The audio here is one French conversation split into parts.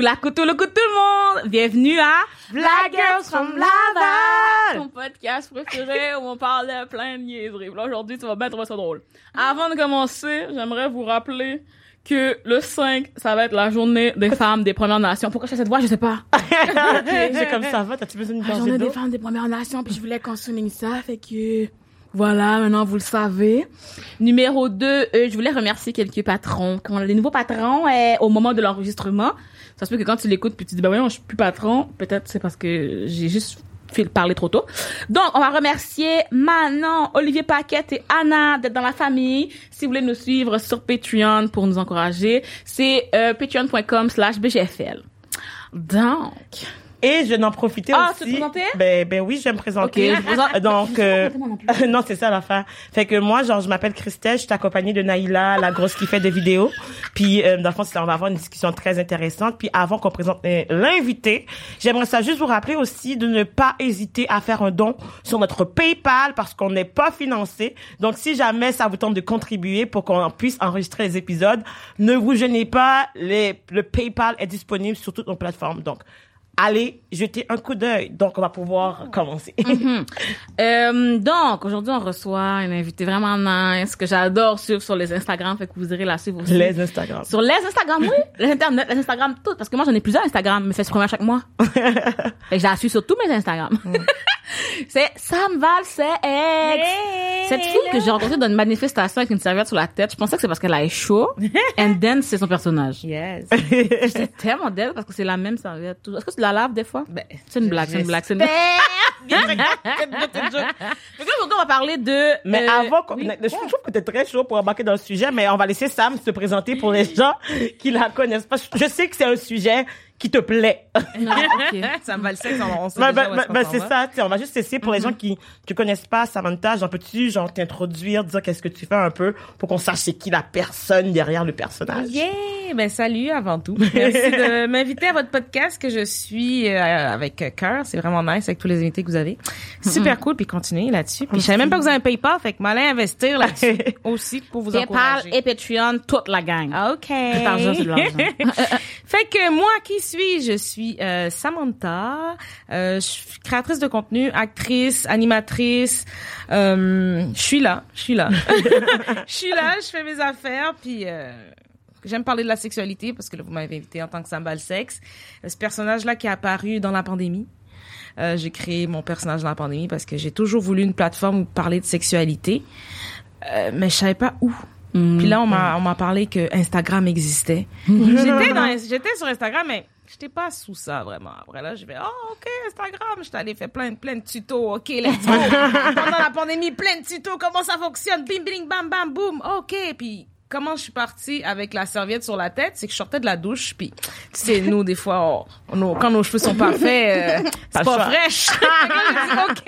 Ou la couteau, le coup de tout le monde! Bienvenue à Black Girls from Laval! Ton podcast préféré où on parle de plein de niaiseries. Là, aujourd'hui, tu vas bien trouver ça drôle. Avant de commencer, j'aimerais vous rappeler que le 5, ça va être la journée des femmes des Premières Nations. Pourquoi je fais cette voix? Je sais pas. J'ai comme ça va, t'as-tu besoin d'une La journée des femmes des Premières Nations, puis je voulais qu'on souligne ça, fait que... Voilà, maintenant vous le savez. Numéro 2, euh, je voulais remercier quelques patrons. Quand les nouveaux patrons, euh, au moment de l'enregistrement, ça se peut que quand tu l'écoutes puis tu dis, bah voyons, je suis plus patron, peut-être c'est parce que j'ai juste fait parler trop tôt. Donc, on va remercier Manon, Olivier Paquette et Anna d'être dans la famille. Si vous voulez nous suivre sur Patreon pour nous encourager, c'est euh, patreon.com slash bgfl. Donc, Et je vais en profiter Ah, aussi. te présenter? Ben, ben oui, je vais me présenter. Je Donc, euh, non c'est ça l'affaire. Fait que moi, genre, je m'appelle Christelle, je suis accompagnée de Naïla, la grosse qui fait des vidéos. Puis, euh, dans le fond, on va avoir une discussion très intéressante. Puis, avant qu'on présente euh, l'invité, j'aimerais ça juste vous rappeler aussi de ne pas hésiter à faire un don sur notre PayPal parce qu'on n'est pas financé. Donc, si jamais ça vous tente de contribuer pour qu'on puisse enregistrer les épisodes, ne vous gênez pas. Les, le PayPal est disponible sur toutes nos plateformes. Donc, allez jeter un coup d'œil. Donc, on va pouvoir commencer. Euh, donc, aujourd'hui, on reçoit un invité vraiment nice que j'adore suivre sur les Instagram, fait que vous irez la suivre aussi. Les Instagram. Sur les Instagram, oui. Les Internet, les Instagram, toutes. Parce que moi, j'en ai plusieurs Instagram, mais c'est supprimer à chaque mois. fait que je la suis sur tous mes Instagram. c'est Sam Val, c'est ex. Cette fille que j'ai rencontrée dans une manifestation avec une serviette sur la tête, je pensais que c'est parce qu'elle a chaud. And then, c'est son personnage. Yes. J'étais tellement d'elle parce que c'est la même serviette. Est-ce que tu la laves des fois? Ben, C'est une blague, c'est une blague, c'est une blague. Donc là, aujourd'hui, on va parler de... Mais euh, avant, oui. je trouve que t'es très chaud pour embarquer dans le sujet, mais on va laisser Sam se présenter pour les gens qui la connaissent pas. Je sais que c'est un sujet qui te plaît. Non, ok. ça me va le sexe, on, on sait Ben, ben, ben, c'est ça, tu sais, on va juste essayer pour les gens qui te connaissent pas, Samantha, genre peux-tu genre t'introduire, dire qu'est-ce que tu fais un peu pour qu'on sache c'est qui la personne derrière le personnage? Yeah! Ben, salut avant tout. Merci de m'inviter à votre podcast que je suis euh, avec cœur. C'est vraiment nice avec tous les invités que vous avez. Super cool, puis continuez là-dessus. Puis je savais même pas que vous avez un PayPal, fait que m'allez investir là-dessus aussi pour vous PayPal encourager. et Patreon, toute la gang. OK. Cet argent, c'est de l'argent. fait que moi, qui suis Je suis euh, Samantha. Euh, je suis créatrice de contenu, actrice, animatrice. Euh, je suis là, je suis là. Je suis là, je fais mes affaires, puis euh, j'aime parler de la sexualité parce que là, vous m'avez invité en tant que Samba le sexe. Euh, Ce personnage-là qui est apparu dans la pandémie. Euh, j'ai créé mon personnage dans la pandémie parce que j'ai toujours voulu une plateforme où parler de sexualité, euh, mais je savais pas où. Puis là, on m'a, on m'a parlé que Instagram existait. j'étais dans, j'étais sur Instagram, mais j'étais pas sous ça, vraiment. Après là, je vais, oh, OK, Instagram. J'étais allée faire plein, plein de tutos. OK, let's go. Pendant la pandémie, plein de tutos. Comment ça fonctionne? Bim, bim, bam, bam, boum. OK. Puis, comment je suis partie avec la serviette sur la tête, c'est que je sortais de la douche, puis tu sais, nous, des fois, on- on- on- quand nos cheveux sont pas faits, euh, Pas c'est pas choix. fraîche. Dit, OK,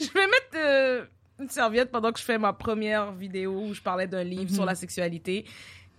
je vais mettre euh, une serviette pendant que je fais ma première vidéo où je parlais d'un livre sur la sexualité.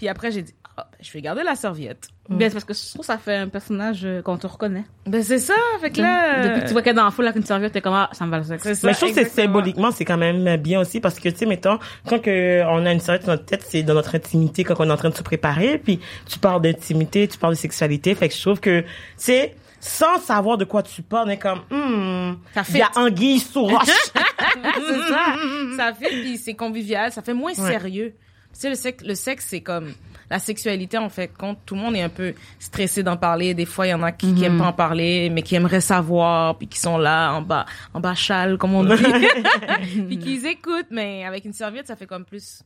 Puis après, j'ai dit, ah, ben, je vais garder la serviette. Ben, c'est parce que je trouve que ça fait un personnage euh, qu'on te reconnaît. Ben, c'est ça. Fait que là... Depuis que tu vois qu'elle est dans la foule avec une serviette, t'es comme, ah, ça me va le sexe. C'est ça, Mais je trouve que c'est symboliquement, c'est quand même bien aussi parce que, tu sais, mettons, quand que on a une serviette sur notre tête, c'est dans notre intimité quand on est en train de se préparer, puis tu parles d'intimité, tu parles de sexualité, fait que je trouve que, tu sais, sans savoir de quoi tu parles, on est comme, hmm, Ça il y a anguille sous roche. c'est ça. Ça fait, puis c'est convivial, ça fait moins sérieux. Tu sais, le sexe, le sexe, c'est comme la sexualité, en fait, compte. Tout le monde est un peu stressé d'en parler. Des fois, il y en a qui, qui aiment pas en parler, mais qui aimeraient savoir, puis qui sont là, en bas, en bas châle, comme on dit. puis qu'ils écoutent, mais avec une serviette, ça fait comme plus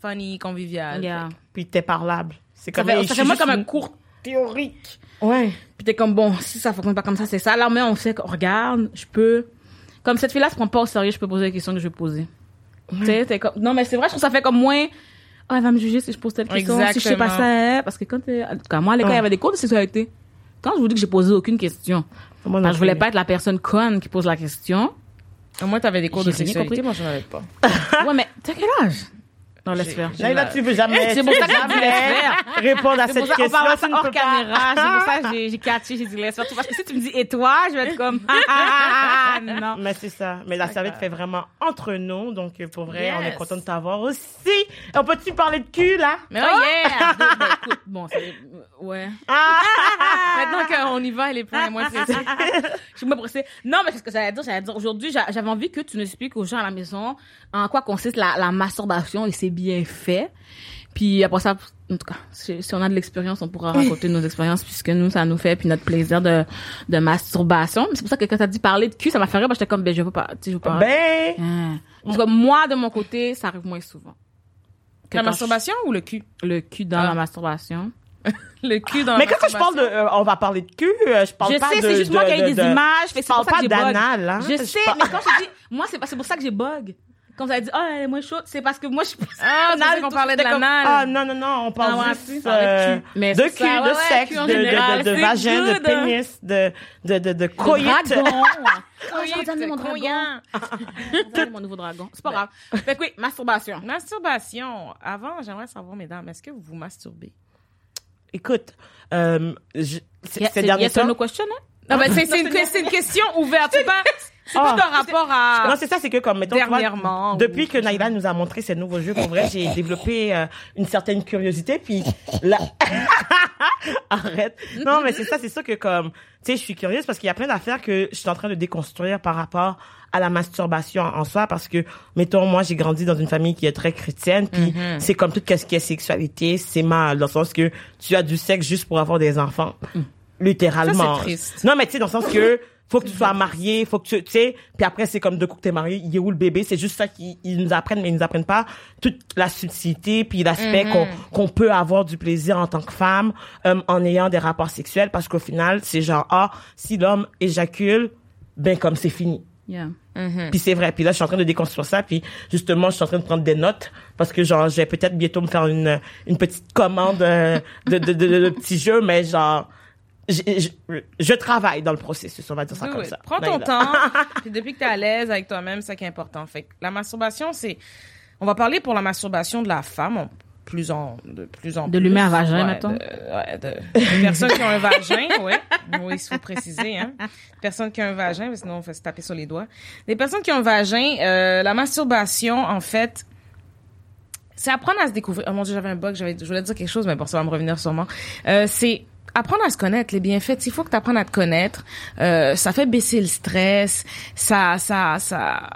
funny, convivial. Yeah. puis t'es parlable. C'est Ça comme, fait, ça fait moi juste comme un cours théorique. Ouais. Puis t'es comme, bon, si ça fonctionne pas comme ça, c'est ça. Là, mais on sait qu'on regarde, je peux... Comme cette fille-là se prend pas au sérieux, je peux poser les questions que je vais poser. Tu sais, t'es comme... Non, mais c'est vrai, je trouve que ça fait comme moins... Ah, elle va me juger si je pose telle question, si je sais pas ça. Parce que quand t'es... En tout cas, moi, à l'école, il y avait des cours de sexualité. Quand je vous dis que j'ai posé aucune question, Moi, je voulais pas être la personne conne qui pose la question. Au moins, t'avais des cours de sexualité, compris. moi, j'en avais pas. ouais, mais t'as quel âge? Non, laisse faire. j'ai- Là, là, tu veux jamais, C'est pour ça que répondre à C'est cette question. parle tu ça ne hors caméra. C'est pour ça que j'ai, catché, j'ai dit laisse faire. Parce que si tu me dis et toi, je vais être comme ah, non. Mais c'est ça. Mais la serviette fait vraiment entre nous. Donc, pour vrai, on est content de t'avoir aussi. On peut-tu parler de cul, là? Mais oh, yeah! Ben, écoute, bon, ça, ouais. Maintenant qu'on y va, elle est et moins pressée. Je suis moins pressée. Non, mais c'est ce que j'allais dire. J'allais dire, aujourd'hui, j'a- j'avais envie que tu nous expliques aux gens à la maison en quoi consiste la, la masturbation et c'est bien fait. Puis après ça, en tout cas, si, si on a de l'expérience, on pourra raconter nos expériences puisque nous, ça nous fait puis notre plaisir de, de masturbation. Mais C'est pour ça que quand t'as dit parler de cul, ça m'a fait rire. parce que J'étais comme, ben, je veux pas, tu sais, je veux pas. Ben, Hein. Parce que moi, de mon côté, ça arrive moins souvent. Que La masturbation ou le cul? je- Le cul dans Ah. la masturbation. Le cul dans mais quand je parle de, euh, on va parler de cul, euh, je parle je pas sais, de. c'est juste de- moi qui ai de- des de- images. Fait Je parle pas d'anal, hein. Je sais, mais quand je dis, moi, c'est pour ça que j'ai bug. Quand vous avez dit, oh, elle est moins chaude, c'est parce que moi, je Ah, je pensais qu'on parlait de l'anal. Ah, non, non, non, on parle Ah, juste plus de euh, cul. Mais de c'est cul, de ouais, sexe, cul de, de, de, de c'est vagin, de good, pénis, de, de, de, de coït. dragon. Oh, entendu mon dragon. mon nouveau dragon. C'est pas grave. Fait que oui, masturbation. Masturbation. Avant, j'aimerais savoir, mesdames, est-ce que vous vous masturbez? Écoute, euh, je, c'est, ces derniers yes or temps- no question, hein? Non, mais c'est, c'est une, c'est une question ouverte. C'est pas, c'est plus un rapport à... Non, c'est ça, c'est que comme, mettons, Dernièrement, depuis ou- que Naïla nous a montré ses nouveaux jeux, pour vrai, j'ai développé euh, une certaine curiosité, puis là... Arrête. Non, mais c'est ça, c'est ça que comme, tu sais, je suis curieuse parce qu'il y a plein d'affaires que je suis en train de déconstruire par rapport à la masturbation en soi, parce que, mettons, moi, j'ai grandi dans une famille qui est très chrétienne, puis c'est comme tout ce qui est sexualité, c'est mal, dans le sens que tu as du sexe juste pour avoir des enfants. Littéralement. Ça, c'est triste. Non, mais tu sais, dans le sens que faut que tu sois marié, faut que tu, tu sais, puis après c'est comme de coup que t'es marié, il est où le bébé, c'est juste ça qu'ils ils nous apprennent, mais ils nous apprennent pas toute la subtilité puis l'aspect Mhm. qu'on qu'on peut avoir du plaisir en tant que femme euh, en ayant des rapports sexuels, parce qu'au final c'est genre ah si l'homme éjacule, ben comme c'est fini. Yeah. Puis c'est vrai. Puis là, je suis en train de déconstruire ça. Puis justement, je suis en train de prendre des notes parce que genre, je vais peut-être bientôt me faire une une petite commande euh, de de, de, de, de petits jeux, mais genre, je, je, je travaille dans le processus. On va dire ça Do comme it. ça. Prends ton Naïla. temps. puis depuis que tu es à l'aise avec toi-même, c'est ça qui est important. Fait que la masturbation, c'est. On va parler pour la masturbation de la femme, en plus en de plus en De plus. l'humain à vagin, Ouais, mettons? De, ouais, de, de personnes qui ont un vagin, ouais. Oui, il faut préciser, hein. Personnes qui ont un vagin, parce que sinon on fait se taper sur les doigts. Des personnes qui ont un vagin, euh, la masturbation, en fait, c'est apprendre à se découvrir. Oh mon dieu, j'avais un bug, j'avais, je voulais dire quelque chose, mais bon, ça va me revenir sûrement. Euh, c'est apprendre à se connaître, les bienfaits. Il faut que tu apprennes à te connaître. Euh, ça fait baisser le stress. Ça, ça, ça,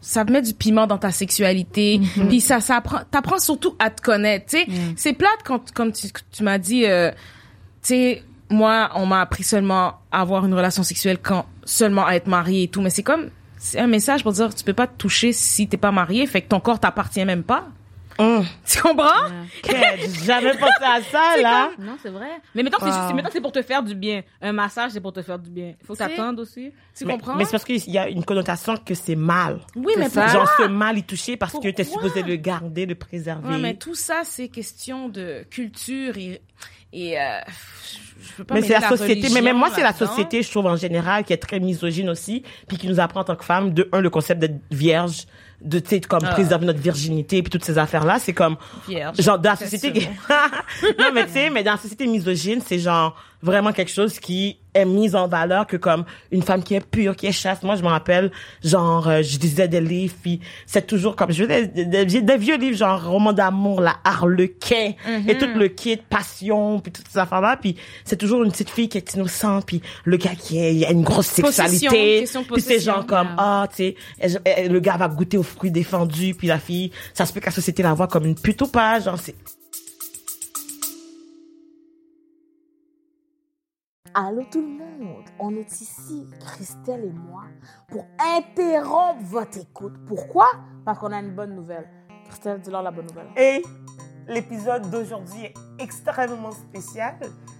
ça met du piment dans ta sexualité. Puis ça, ça apprend, t'apprends surtout à te connaître. Tu sais, c'est plate quand, comme tu, tu m'as dit, euh, tu sais, moi, on m'a appris seulement à avoir une relation sexuelle quand seulement à être marié et tout. Mais c'est comme, c'est un message pour dire, tu peux pas te toucher si t'es pas marié, fait que ton corps t'appartient même pas. Hum. Tu comprends? J'ai jamais pensé à ça, là? Non, c'est vrai. Mais mettons que c'est Wow. juste- mettons que c'est pour te faire du bien. Un massage, c'est pour te faire du bien. Il faut t'attendes aussi. Tu Mais, comprends? mais c'est parce qu'il y a une connotation que c'est mal. oui, mais ça. Genre, ce mal y toucher parce que t'es Pourquoi? supposé le garder, le préserver. Ouais, mais tout ça, c'est question de culture et, et euh, je veux pas Mais c'est la société. Mais même moi, c'est la société, je trouve, en général, qui est très misogyne aussi, puis qui nous apprend en tant que femme, de un, le concept d'être vierge, de, tu sais, comme Ah. préserver notre virginité, puis toutes ces affaires-là, c'est comme, Vierge. genre, dans la société, non, mais tu sais, mais dans la société misogyne, c'est genre, vraiment quelque chose qui est mis en valeur que comme une femme qui est pure, qui est chaste. Moi, je me rappelle, genre, euh, je lisais des livres, puis c'est toujours comme, je veux des, des, des- vieux livres, genre, roman d'amour, la harlequin, et tout le kit, passion, puis toutes ces affaires-là, puis c'est toujours une petite fille qui est innocente, puis le gars qui est, il a une grosse Possession, sexualité, de puis c'est genre possession, comme, ah, tu sais, le gars va goûter aux fruits défendus, puis la fille, ça se peut que la société la voit comme une pute ou pas, genre, c'est, Allô tout le monde, on est ici, Christelle et moi, pour interrompre votre écoute. Pourquoi? Parce qu'on a une bonne nouvelle. Christelle, dis-leur la bonne nouvelle. Et l'épisode d'aujourd'hui est extrêmement spécial.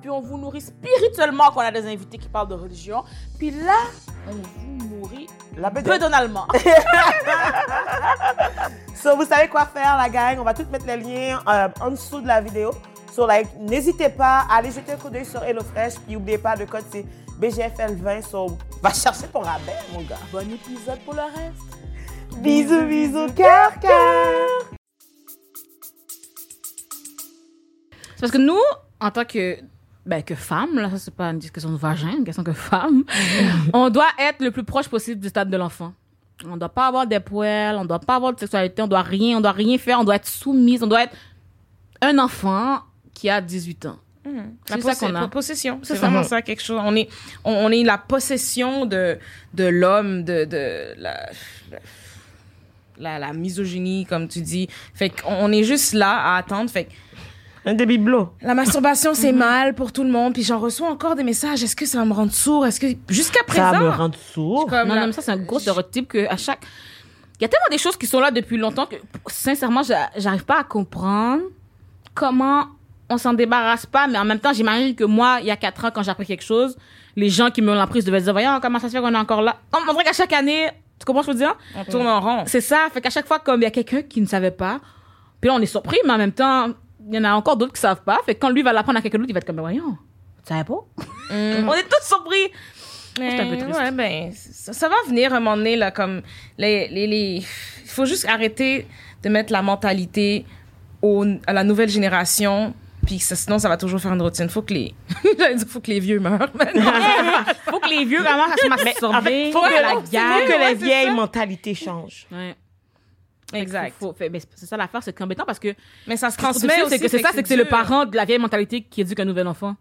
puis on vous nourrit spirituellement, qu'on a des invités qui parlent de religion. Puis là, on vous nourrit La peu bedette. donalement. So, vous savez quoi faire, la gang? On va tout mettre les liens euh, en dessous de la vidéo. So, like, n'hésitez pas à aller jeter un coup d'œil sur HelloFresh. Puis, n'oubliez pas, le code, c'est BGFL20. So, va chercher ton rabais, mon gars. bon épisode pour le reste. Bisous, bisous, cœur, cœur. C'est parce que nous, en tant que, ben, que femme, là, ça c'est pas une question de vagin, une question que femme, on doit être le plus proche possible du stade de l'enfant. On doit pas avoir des poils, on doit pas avoir de sexualité, on doit rien, on doit rien faire, on doit être soumise, on doit être un enfant qui a 18 ans. La C'est ça qu'on a. la possession. C'est ça. vraiment ça, quelque chose. On est, on, on est la possession de, de l'homme, de, de la, la, la misogynie, comme tu dis. Fait qu'on on est juste là à attendre. Fait que Un des bibelots. la masturbation, c'est mal pour tout le monde. Puis j'en reçois encore des messages. Est-ce que ça va me rendre sourd? Est-ce que, jusqu'à présent. Ça me rend sourd. comme Non, la- non, mais ça, c'est un gros stéréotype que à chaque. Il y a tellement des choses qui sont là depuis longtemps que, sincèrement, j'a- j'arrive pas à comprendre comment on s'en débarrasse pas. Mais en même temps, j'imagine que moi, il y a quatre ans, quand j'ai appris quelque chose, les gens qui me l'ont appris devaient se dire, voyons, comment ça se fait qu'on est encore là? On dirait qu'à chaque année, tu comprends ce que je veux dire? On tourne en rond. C'est ça. Fait qu'à chaque fois, comme il y a quelqu'un qui ne savait pas, puis là, on est surpris, mais en même temps, il y en a encore d'autres qui savent pas. Fait que quand lui va l'apprendre à quelqu'un d'autre, il va être comme, voyons, tu savais pas? on est tous surpris. C'est un peu Mais, triste. Ouais, ben, ça, ça va venir un moment donné, là, comme, les, les, les, il faut juste arrêter de mettre la mentalité au, à la nouvelle génération, puis ça, sinon, ça va toujours faire une routine. Faut que les, j'allais dire, faut que les vieux meurent, maintenant. Faut que les vieux commencent à se masturber. En fait, faut à que, la faut que vieilles ça. mentalités changent. Ouais. Exact. Faut- faut- fait- mais c'est ça l'affaire, c'est embêtant parce que Mais ça se transmet c'est que c'est ça, c'est que c'est le parent de la vieille mentalité qui éduque un nouvel enfant.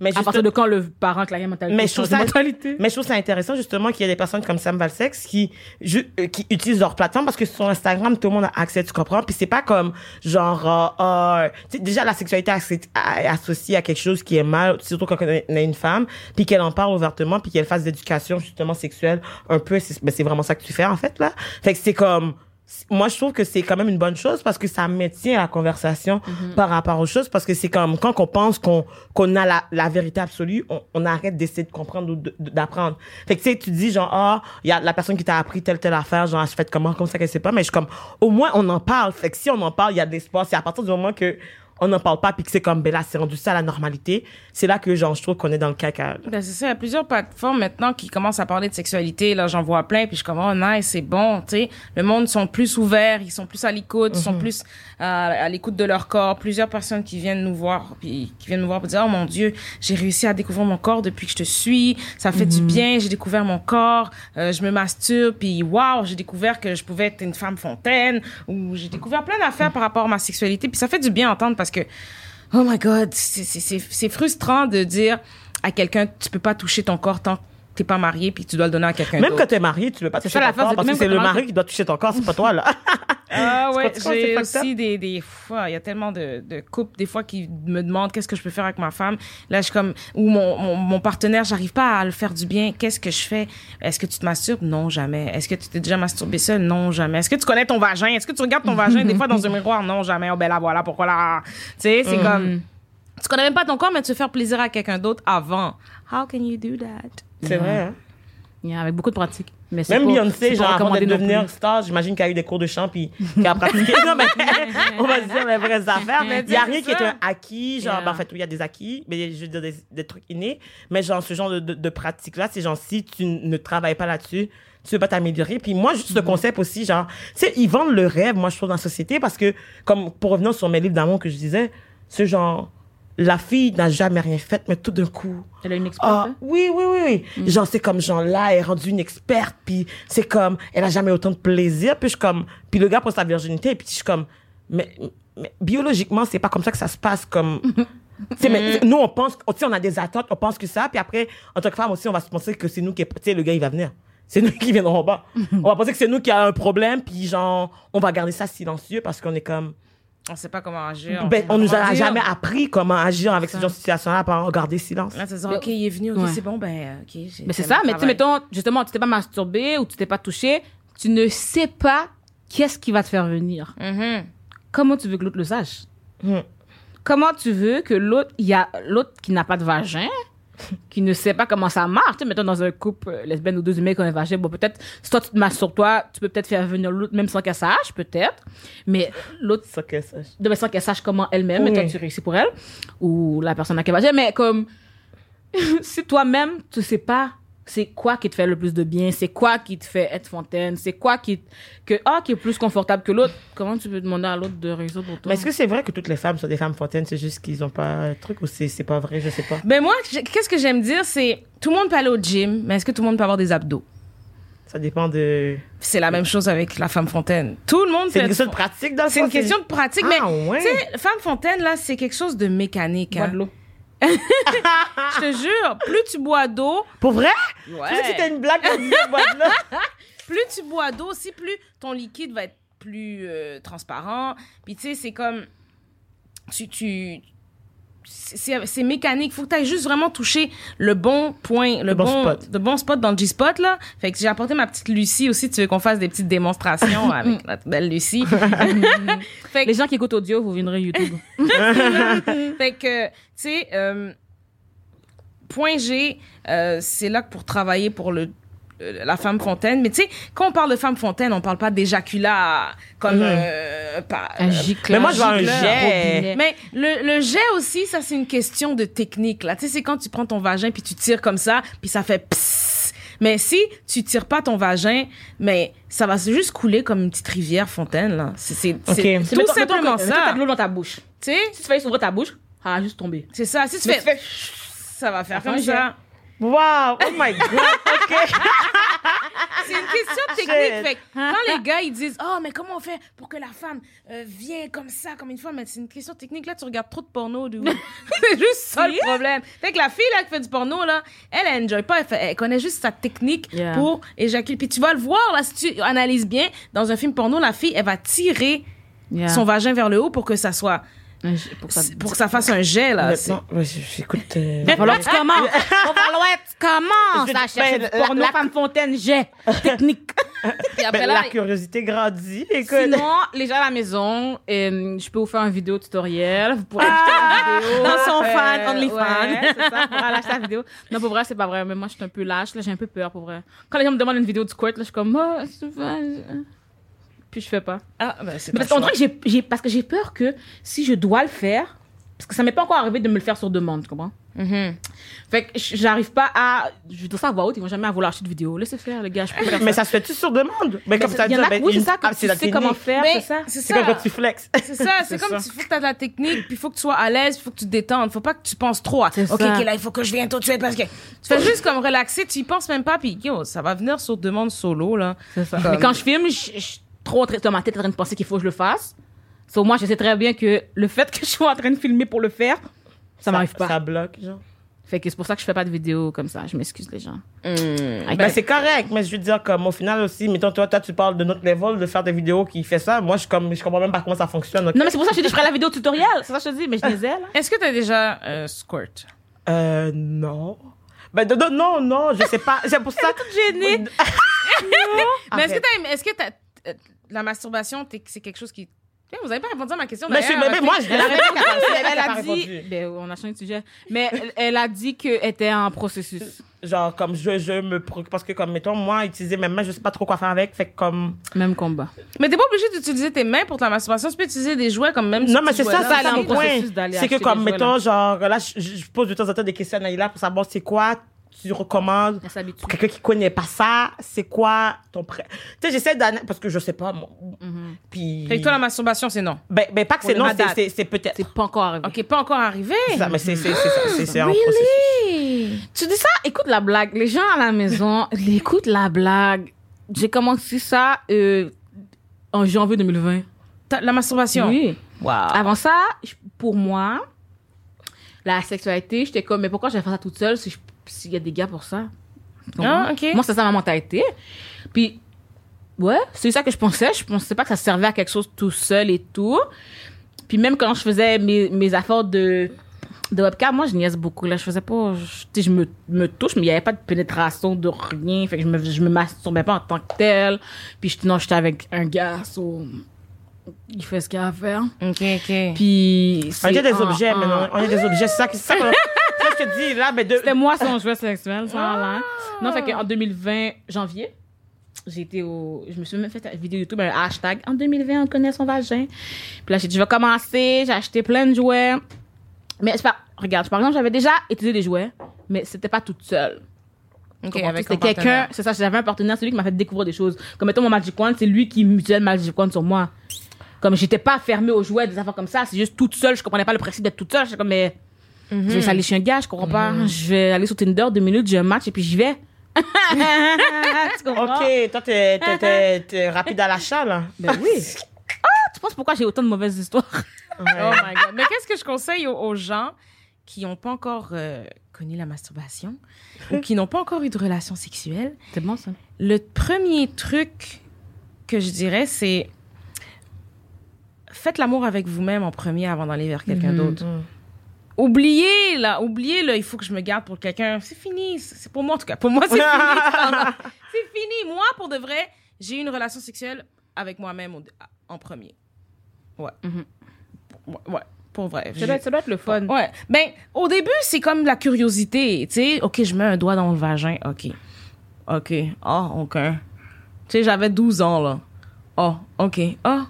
Mais À juste- partir de quand le parent avec la vieille mentalité Mais je trouve de ça, mentalité? mais je trouve ça intéressant justement qu'il y ait des personnes comme Sam Valsex qui, ju- euh, qui utilisent leur plateforme parce que sur Instagram tout le monde a accès, tu comprends? Puis c'est pas comme genre, euh, euh, tu sais, déjà la sexualité est associée à quelque chose qui est mal, surtout quand on est une femme, puis qu'elle en parle ouvertement, puis qu'elle fasse d'éducation justement sexuelle un peu. C'est ben, c'est vraiment ça que tu fais en fait là. Fait que c'est comme moi, je trouve que c'est quand même une bonne chose parce que ça maintient la conversation par rapport aux choses parce que c'est comme quand on pense qu'on qu'on a la, la vérité absolue, on, on arrête d'essayer de comprendre ou de- d'apprendre. Fait que tu sais, tu dis genre ah, il y a la personne qui t'a appris telle telle affaire, genre se fait comment comme ça qu'elle sait pas, mais je suis comme au moins on en parle. Fait que si on en parle, il y a de l'espoir. C'est à partir du moment que on n'en parle pas puis que c'est comme ben là c'est rendu ça la normalité, c'est là que genre je trouve qu'on est dans le caca. Ben, c'est ça, il y a plusieurs plateformes maintenant qui commencent à parler de sexualité. Là, j'en vois plein, puis je suis comme, oh, nice, c'est bon, tu sais. Le monde sont plus ouverts, ils sont plus à l'écoute, ils sont plus euh, à l'écoute de leur corps. Plusieurs personnes qui viennent nous voir, puis qui viennent nous voir pour dire, oh mon Dieu, j'ai réussi à découvrir mon corps depuis que je te suis. Ça fait du bien, j'ai découvert mon corps, euh, je me masturbe, puis waouh, j'ai découvert que je pouvais être une femme fontaine, ou j'ai découvert plein d'affaires par rapport à ma sexualité, puis ça fait du bien à entendre parce que Oh my God, c'est- frustrant de dire à quelqu'un tu peux pas toucher ton corps tant t'es pas marié puis tu dois le donner à quelqu'un Même d'autre. quand t'es marié, tu veux pas toucher ton corps parce que même c'est le mari qui doit toucher ton corps, c'est pas toi là. Ah ouais, j'ai aussi des des fois, il y a tellement de de couples des fois qui me demandent qu'est-ce que je peux faire avec ma femme. Là, je suis comme ou mon mon, mon partenaire, j'arrive pas à le faire du bien. Qu'est-ce que je fais? Est-ce que tu te masturbes? Non, jamais. Est-ce que tu t'es déjà masturbé seul Non, jamais. Est-ce que tu connais ton vagin? Est-ce que tu regardes ton vagin des fois dans un miroir? Non, jamais. Oh ben là voilà pourquoi là? Tu sais, c'est comme tu connais même pas ton corps mais tu veux faire plaisir à quelqu'un d'autre avant. How can you do that? C'est vrai, hein? Yeah, avec beaucoup de pratique. Mais Même pas- Beyoncé, genre, avant de devenir star, j'imagine qu'elle a eu des cours de chant puis qu'elle a pratiqué. non, mais on va se dire les vraies affaires. Mais Il y a rien qui est un acquis. Genre, Yeah. ben, en fait, oui, il y a des acquis, mais je veux dire des, des trucs innés. Mais genre, ce genre de, de, de pratique-là, c'est genre, si tu ne travailles pas là-dessus, tu veux pas t'améliorer. Puis moi, juste le concept aussi, genre, tu sais, ils vendent le rêve, moi, je trouve, dans la société, parce que, comme, pour revenir sur mes livres d'amour que je disais, c'est genre, la fille n'a jamais rien fait, mais tout d'un coup, Elle a une expérience. ah, oui, oui, oui, oui. Genre, c'est comme, genre, là, elle est rendue une experte, puis c'est comme, elle a jamais autant de plaisir, puis je suis comme, puis le gars prend sa virginité, puis je suis comme, mais, mais biologiquement, c'est pas comme ça que ça se passe, comme, sais, mais nous, on pense, on a des attentes, on pense que ça, puis après, en tant que femme aussi, on va se penser que c'est nous qui, tu sais, le gars, il va venir. C'est nous qui viendrons pas. on va penser que c'est nous qui a un problème, puis genre, on va garder ça silencieux parce qu'on est comme, On sait pas comment agir. ben, on nous comment a dire. jamais appris comment agir avec ce genre de situation-là, par garder silence. Là, OK, il est venu, OK, Ouais. c'est bon, ben, OK. j'ai Mais c'est ça, mais tu mettons, justement, tu t'es pas masturbé ou tu t'es pas touché, tu ne sais pas qu'est-ce qui va te faire venir. Mhm. Comment tu veux que l'autre le sache? Hmm. Comment tu veux que l'autre, il y a l'autre qui n'a pas de vagin, qui ne sait pas comment ça marche. Tu sais, mettons, dans un couple euh, lesbienne ou deux mecs qui ont un vagin, bon, peut-être, si toi, tu te masturbes toi, tu peux peut-être faire venir l'autre même sans qu'elle sache, peut-être. Mais l'autre, Ça que ça. de sans qu'elle sache comment elle-même, Oui. toi, tu réussis pour elle. Ou la personne à qui elle vagin. Mais comme, si toi-même, tu sais pas c'est quoi qui te fait le plus de bien, c'est quoi qui te fait être fontaine, c'est quoi qui, que, ah, qui est plus confortable que l'autre, comment tu peux demander à l'autre de résoudre pour toi? Mais est-ce que c'est vrai que toutes les femmes sont des femmes fontaines, c'est juste qu'ils ont pas un truc ou c'est c'est pas vrai, je sais pas. Ben moi, qu'est-ce que j'aime dire, c'est tout le monde peut aller au gym, mais est-ce que tout le monde peut avoir des abdos? Ça dépend de. C'est la même chose avec la femme fontaine. Tout le monde C'est une être question de pratique dans C'est une question de pratique, Ah, mais ouais. tu sais, femme fontaine là, c'est quelque chose de mécanique. Bois hein. de l'eau. Je te jure, plus tu bois d'eau, Pour vrai? Ouais. Tu c'était une blague qu'on disait, moi, là. plus tu bois d'eau, si plus ton liquide va être plus euh, transparent. Puis tu sais, c'est comme tu tu c'est mécanique, faut que tu juste vraiment toucher le bon point, le, bon bon, spot. le bon spot dans le G-spot là. Fait que j'ai apporté ma petite Lucie aussi, tu veux qu'on fasse des petites démonstrations avec notre belle Lucie? fait que Les gens qui écoutent audio, vous viendrez YouTube. fait que, tu sais, euh, point G, euh, c'est là que pour travailler pour le la femme fontaine. Mais tu sais, quand on parle de femme fontaine, on parle pas d'éjaculat comme Mhm. euh, pas- Un euh, gicleur. Mais moi, je vois un jet. mais le, le jet aussi, ça c'est une question de technique là. Tu sais, c'est quand tu prends ton vagin puis tu tires comme ça, puis ça fait psst. Mais si tu tires pas ton vagin, mais ça va juste couler comme une petite rivière fontaine là. C'est c'est c'est Ok. C'est tout mettons- mettons simplement mettons t'as ça. de l'eau dans ta bouche. Tu sais, Si tu fais s'ouvrir ta bouche, ça va juste tomber. c'est ça. Si tu fais, tu ça va faire comme ça. Wow! Oh my god! OK. C'est une question technique. Fait que quand les gars ils disent oh mais comment on fait pour que la femme euh, vienne comme ça comme une femme mais c'est une question technique là tu regardes trop de porno c'est juste ça le problème. Fait que la fille là qui fait du porno là elle elle enjoy pas elle, fait- elle connaît juste sa technique Yeah. pour éjaculer puis tu vas le voir là si tu analyses bien dans un film porno la fille elle va tirer Yeah. son vagin vers le haut pour que ça soit pour ça. pour que ça fasse un jet là. C'est- Maintenant, j'écoute. euh, Va falloir que tu commences. Va falloir que tu commences Je- à chercher ben, du porno la- femme fontaine, j'ai technique. Puis après ben, là, la curiosité grandit. Écoute. Sinon, les gens à la maison, euh, je peux vous faire un vidéo tutoriel. Vous pourrez acheter la vidéo. Dans son fan, Euh, OnlyFans. ouais, c'est ça, vous pourrez aller acheter la vidéo. Non, pour vrai, c'est pas vrai. Mais moi, je suis un peu lâche. Là, j'ai un peu peur, pour vrai. Quand les gens me demandent une vidéo du squirt, là, je suis comme, oh. Puis je fais pas. ah ben c'est parce dirait que j'ai, j'ai- parce que j'ai peur que si je dois le faire, parce que ça m'est pas encore arrivé de me le faire sur demande, tu comprends? Mhm. Fait que j'arrive pas à, je dois ça à voix haute, ils vont jamais vouloir acheter de vidéo. Laissez faire, les gars, je peux faire Mais ça. ça se fait-tu sur demande? Mais comme ça dit, ben, oui, c'est ça, ah, tu sais comment technique. faire, Mais c'est ça. c'est comme quand tu flexes. C'est ça, c'est comme il faut que tu aies de la technique, puis il faut que tu sois à l'aise, il faut que tu te détendes. Faut pas que tu penses trop à OK, C'est OK, ça. là, il faut que je vienne tout de suite parce que tu fais juste comme relaxer, tu y penses même pas, puis yo, ça va venir sur demande solo, là. C'est ça. Comme- Mais quand je filme, je, trop en train- dans ma tête en train de penser qu'il faut que je le fasse. So, moi, je sais très bien que le fait que je sois en train de filmer pour le faire, ça, m'arrive pas. Ça bloque, genre. Fait que c'est pour ça que je fais pas de vidéos comme ça. Je m'excuse les gens. Ben, c'est correct, mais je veux dire, comme au final aussi, mettons, toi, toi, tu parles de notre level de faire des vidéos qui fait ça. Moi, je, comme, je comprends même pas comment ça fonctionne. Non, mais c'est pour ça que je dis, je ferai la vidéo tutoriel. C'est ça que je te dis, mais je les ai, là. Est-ce que t'as déjà euh, squirt? Euh, non. Ben, de- de- non, non, je sais pas. C'est pour ça. gênée. Mais est-ce que Arrête. t'as, est-ce que t'as, euh, la masturbation, c'est quelque chose qui. Eh, Vous avez pas répondu à ma question. Mais je suis- d'ailleurs. mais moi, je- Elle a, Elle a dit, ben, on a changé de sujet, mais elle, a dit qu'elle était en processus. Genre, comme je, je me préoccupe parce que, comme, mettons, moi, utiliser mes mains, je sais pas trop quoi faire avec. Fait que, comme. Même combat. Mais t'es pas obligé d'utiliser tes mains pour ta masturbation. Tu peux utiliser des jouets comme même. Non, mais c'est ça, ça, elle est c'est que, comme, mettons, genre, là, je, je pose de temps en temps des questions à Naïla pour savoir c'est quoi tu recommandes. Pour quelqu'un qui connaît pas ça, c'est quoi ton prêt? Tu sais, j'essaie d'analyser, parce que je sais pas, moi. Puis. Fait que toi, la masturbation, c'est non? Ben, ben, pas que Pour c'est non, c'est- c'est c'est peut-être. C'est pas encore arrivé. Ok, pas encore arrivé. C'est ça, mais c'est c'est- c'est ça, c'est- c'est en processus. Tu dis ça, écoute la blague. Les gens à la maison, écoute la blague. J'ai commencé ça euh, en janvier 2020. Ta- La masturbation? Oui. Wow. Avant ça, pour moi, la sexualité, j'étais comme, mais pourquoi je vais faire ça toute seule si je- s'il y a des gars pour ça? Ah, ok. Moi, c'est ça ma mentalité. Puis, ouais, c'est ça que je pensais. Je pensais pas que ça servait à quelque chose tout seul et tout. Puis même quand je faisais mes, mes affaires de, de webcam, moi, je niaise beaucoup. Là, je faisais pas... Je, tu sais, je me, me touche, mais il y avait pas de pénétration, de rien. Fait que je me, je me masturbais pas en tant que tel. Puis, je- non, j'étais avec un gars, so, il fait ce qu'il a à faire. Ok, ok. Puis, On est des objets, en- maintenant. On est des objets. C'est ça, ça je te dis, là, ben, de. C'était moi son jouet sexuel, ça, là. Non, fait qu'en 2020, janvier, j'ai été au. Je me suis même fait une vidéo YouTube, un hashtag. En 2020, on connaît son vagin. Puis là, j'ai dit, je vais commencer. J'ai acheté plein de jouets. Mais c'est pas. Regarde, par exemple, j'avais déjà utilisé des jouets, mais c'était pas toute seule. Ok, Comprends-tu? avec C'était un quelqu'un, c'est ça, j'avais un partenaire, c'est lui qui m'a fait découvrir des choses. Comme mettons mon Magic Wand, c'est lui qui m'utilisait le Magic Wand sur moi. Comme j'étais pas fermée aux jouets, des affaires comme ça, c'est juste toute seule, je comprenais pas le principe d'être toute seule. J'étais comme, mais je vais aller chez un gars, je comprends pas. Je vais aller sur Tinder, deux minutes, j'ai un match et puis j'y vais. tu comprends? Ok, toi, t'es- t'es- t'es t'es rapide à l'achat, là. Ben oui. tu penses pourquoi j'ai autant de mauvaises histoires? Oh my god. Mais qu'est-ce que je conseille aux, aux gens qui n'ont pas encore euh, connu la masturbation ou qui n'ont pas encore eu de relation sexuelle? C'est bon, ça. Le premier truc que je dirais, c'est faites l'amour avec vous-même en premier avant d'aller vers quelqu'un d'autre. Oubliez, là, oubliez, là, il faut que je me garde pour quelqu'un. C'est fini. C'est pour moi, en tout cas. Pour moi, c'est fini. c'est fini. Moi, pour de vrai, j'ai eu une relation sexuelle avec moi-même en premier. Ouais. Mhm. Ouais, ouais, pour vrai. Ça doit, être, ça doit être le fun. Ouais. Ben, au début, c'est comme la curiosité. Tu sais, OK, je mets un doigt dans le vagin. OK. OK. Ah, OK. Tu sais, j'avais 12 ans, là. Oh, OK. Ah.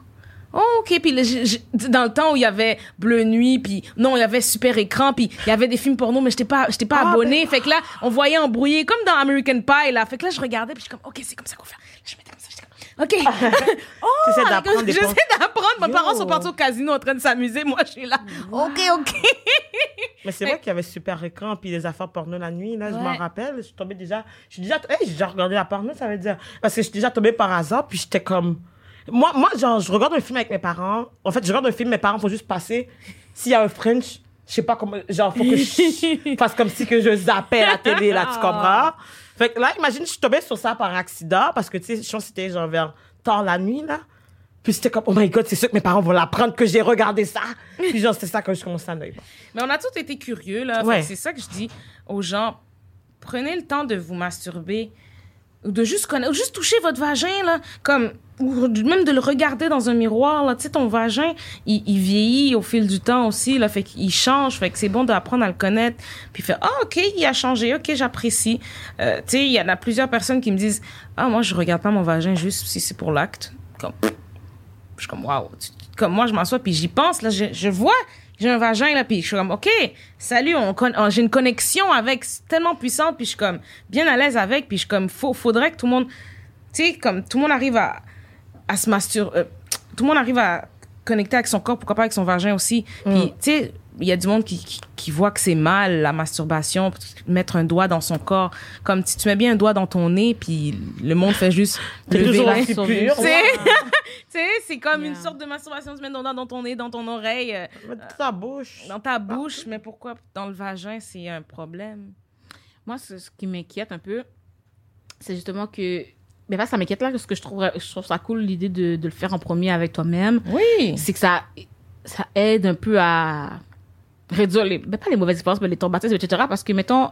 Oh, OK. Puis dans le temps où il y avait Bleu Nuit, puis non, il y avait Super Écran, puis il y avait des films porno, mais j'étais pas, j'étais pas Ah, abonnée. Fait que là, on voyait embrouiller, comme dans American Pie, là. Fait que là, je regardais, puis je suis comme, OK, c'est comme ça qu'on fait. Je mettais comme ça, j'étais comme, OK. oh, T'essaies d'apprendre J'essaie d'apprendre. Mes parents sont partis au casino en train de s'amuser. Moi, je suis là. OK, OK. Mais c'est vrai qu'il y avait super écran puis des affaires porno la nuit. Là, je m'en rappelle. Je suis tombée déjà. Je suis déjà. Hey, j'ai déjà regardé la porno, ça veut dire. Parce que je suis déjà tombée par hasard. Puis j'étais comme. Moi, moi, genre, je regarde un film avec mes parents. En fait, je regarde un film, mes parents font juste passer. S'il y a un French, je sais pas comment. Genre, faut que je fasse comme si que je zappais la télé, là, tu comprends? Fait que là, imagine, je suis tombée sur ça par accident. Parce que, tu sais, je pense que c'était genre vers tard la nuit, là. Puis c'était comme, oh my god, c'est sûr que mes parents vont l'apprendre que j'ai regardé ça. Puis genre, c'était ça que je commençais à naître. Mais on a tous été curieux, là. Ouais. C'est ça que je dis aux gens. Prenez le temps de vous masturber. Ou de juste connaître, ou juste toucher votre vagin, là. Comme, ou même de le regarder dans un miroir, là. Tu sais, ton vagin, il, il vieillit au fil du temps aussi, là. Fait qu'il change. Fait que c'est bon d'apprendre à le connaître. Puis faire, ah, OK, il a changé. OK, j'apprécie. Euh, tu sais, il y en a plusieurs personnes qui me disent, ah, moi, je regarde pas mon vagin juste si c'est pour l'acte. Comme, je suis comme, waouh. Comme moi, je m'assois puis j'y pense. Là, je, je vois, j'ai un vagin là, puis je suis comme, ok, salut, on, j'ai une connexion avec, tellement puissante, puis je suis comme bien à l'aise avec, puis je suis comme, faut, faudrait que tout le monde, tu sais, comme tout le monde arrive à, à se masturber, tout le monde arrive à connecter avec son corps, pourquoi pas avec son vagin aussi. Mm. Puis, tu sais, il y a du monde qui, qui, qui voit que c'est mal, la masturbation, mettre un doigt dans son corps. Comme si tu mets bien un doigt dans ton nez, puis le monde fait juste lever toujours la- aussi sauver. pur. Tu sais, c'est comme Yeah. une sorte de masturbation, tu mets ton doigt dans ton nez, dans ton oreille, euh, dans ta bouche. dans ta bouche, mais pourquoi dans le vagin, c'est un problème? Moi, ce, ce qui m'inquiète un peu, c'est justement que. Mais pas ça m'inquiète là, parce que je trouve, je trouve ça cool l'idée de, de le faire en premier avec toi-même. Oui. C'est que ça, ça aide un peu à réduire les. Mais pas les mauvaises expériences, mais les traumatismes, etc. Parce que, mettons,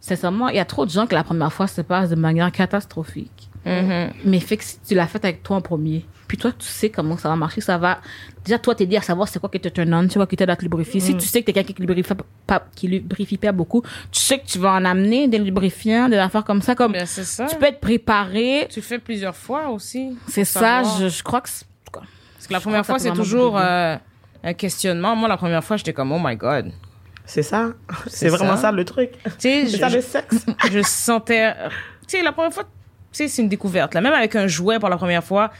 sincèrement, il y a trop de gens que la première fois se passe de manière catastrophique. Mhm. Mais fait que si tu l'as fait avec toi en premier, puis toi, tu sais comment ça va marcher, ça va déjà toi t'aider à savoir c'est quoi qui te turn on, c'est quoi qui t'aide à te lubrifier. Si tu sais que t'es quelqu'un qui lubrifie pas, qui lubrifie pas beaucoup, tu sais que tu vas en amener des lubrifiants, des affaires comme ça, comme Ben, ça. tu peux être préparé. Tu le fais plusieurs fois aussi. C'est ça, je, je crois que Parce que la je première fois, que c'est toujours euh, un questionnement. Moi, la première fois, j'étais comme, oh my God. C'est ça. C'est vraiment ça. ça le truc. Tu sais, C'est je, ça le sexe. je sentais... Tu sais, la première fois, tu sais, c'est une découverte. Là. Même avec un jouet pour la première fois,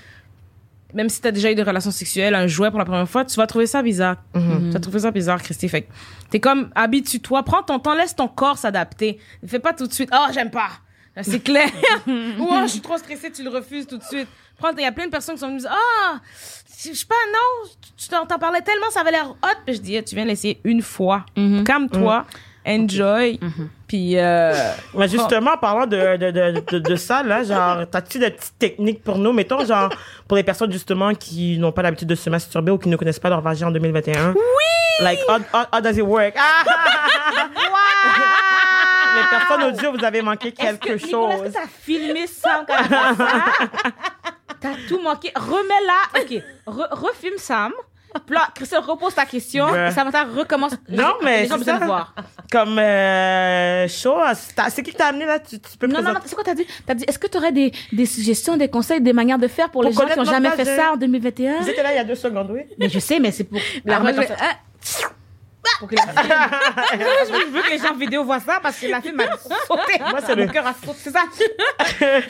même si tu as déjà eu des relations sexuelles, un jouet pour la première fois, tu vas trouver ça bizarre. Tu vas trouver ça bizarre, Christy. Fait t'es comme, habitue-toi, prends ton temps, laisse ton corps s'adapter. Ne fais pas tout de suite, oh, j'aime pas. C'est clair. Ou oh, je suis trop stressée, tu le refuses tout de suite. Prends, il y a plein de personnes qui sont venues me dire, ah, je sais pas, non, tu t'en parlais tellement, ça avait l'air hot. Puis je dis, tu viens l'essayer une fois. Calme-toi, enjoy. Puis, euh, Mais justement, en parlant de, de, de, de, de ça, là, genre, t'as-tu des petites techniques pour nous, mettons, genre, pour les personnes, justement, qui n'ont pas l'habitude de se masturber ou qui ne connaissent pas leur vagin en 2021? Oui! Like, how, how, how does it work? Ah! les personnes audio, vous avez manqué quelque Est-ce que, Nicolas, est-ce chose. que t'as filmé ça fait ça? T'as tout manqué. Remets-la. Ok. Re- refilme Sam. Puis là, Christelle repose ta question. Ouais. Samantha recommence. Non, mais Les gens besoin de voir. Comme, euh. T'as- C'est qui qui t'a amené, là? Tu, tu peux Non, non, non, c'est quoi t'as dit? T'as dit, est-ce que t'aurais des, des suggestions, des conseils, des manières de faire pour, Pour les gens qui connaître ont jamais fait ça en 2021? Vous étiez là il y a deux secondes, oui? Mais je sais, mais c'est pour la Après, remettre je. Pour que la fille- je veux- que les gens vidéo voient ça parce que la fille m'a sauté. Moi, c'est le- Mon cœur a sauté. C'est ça?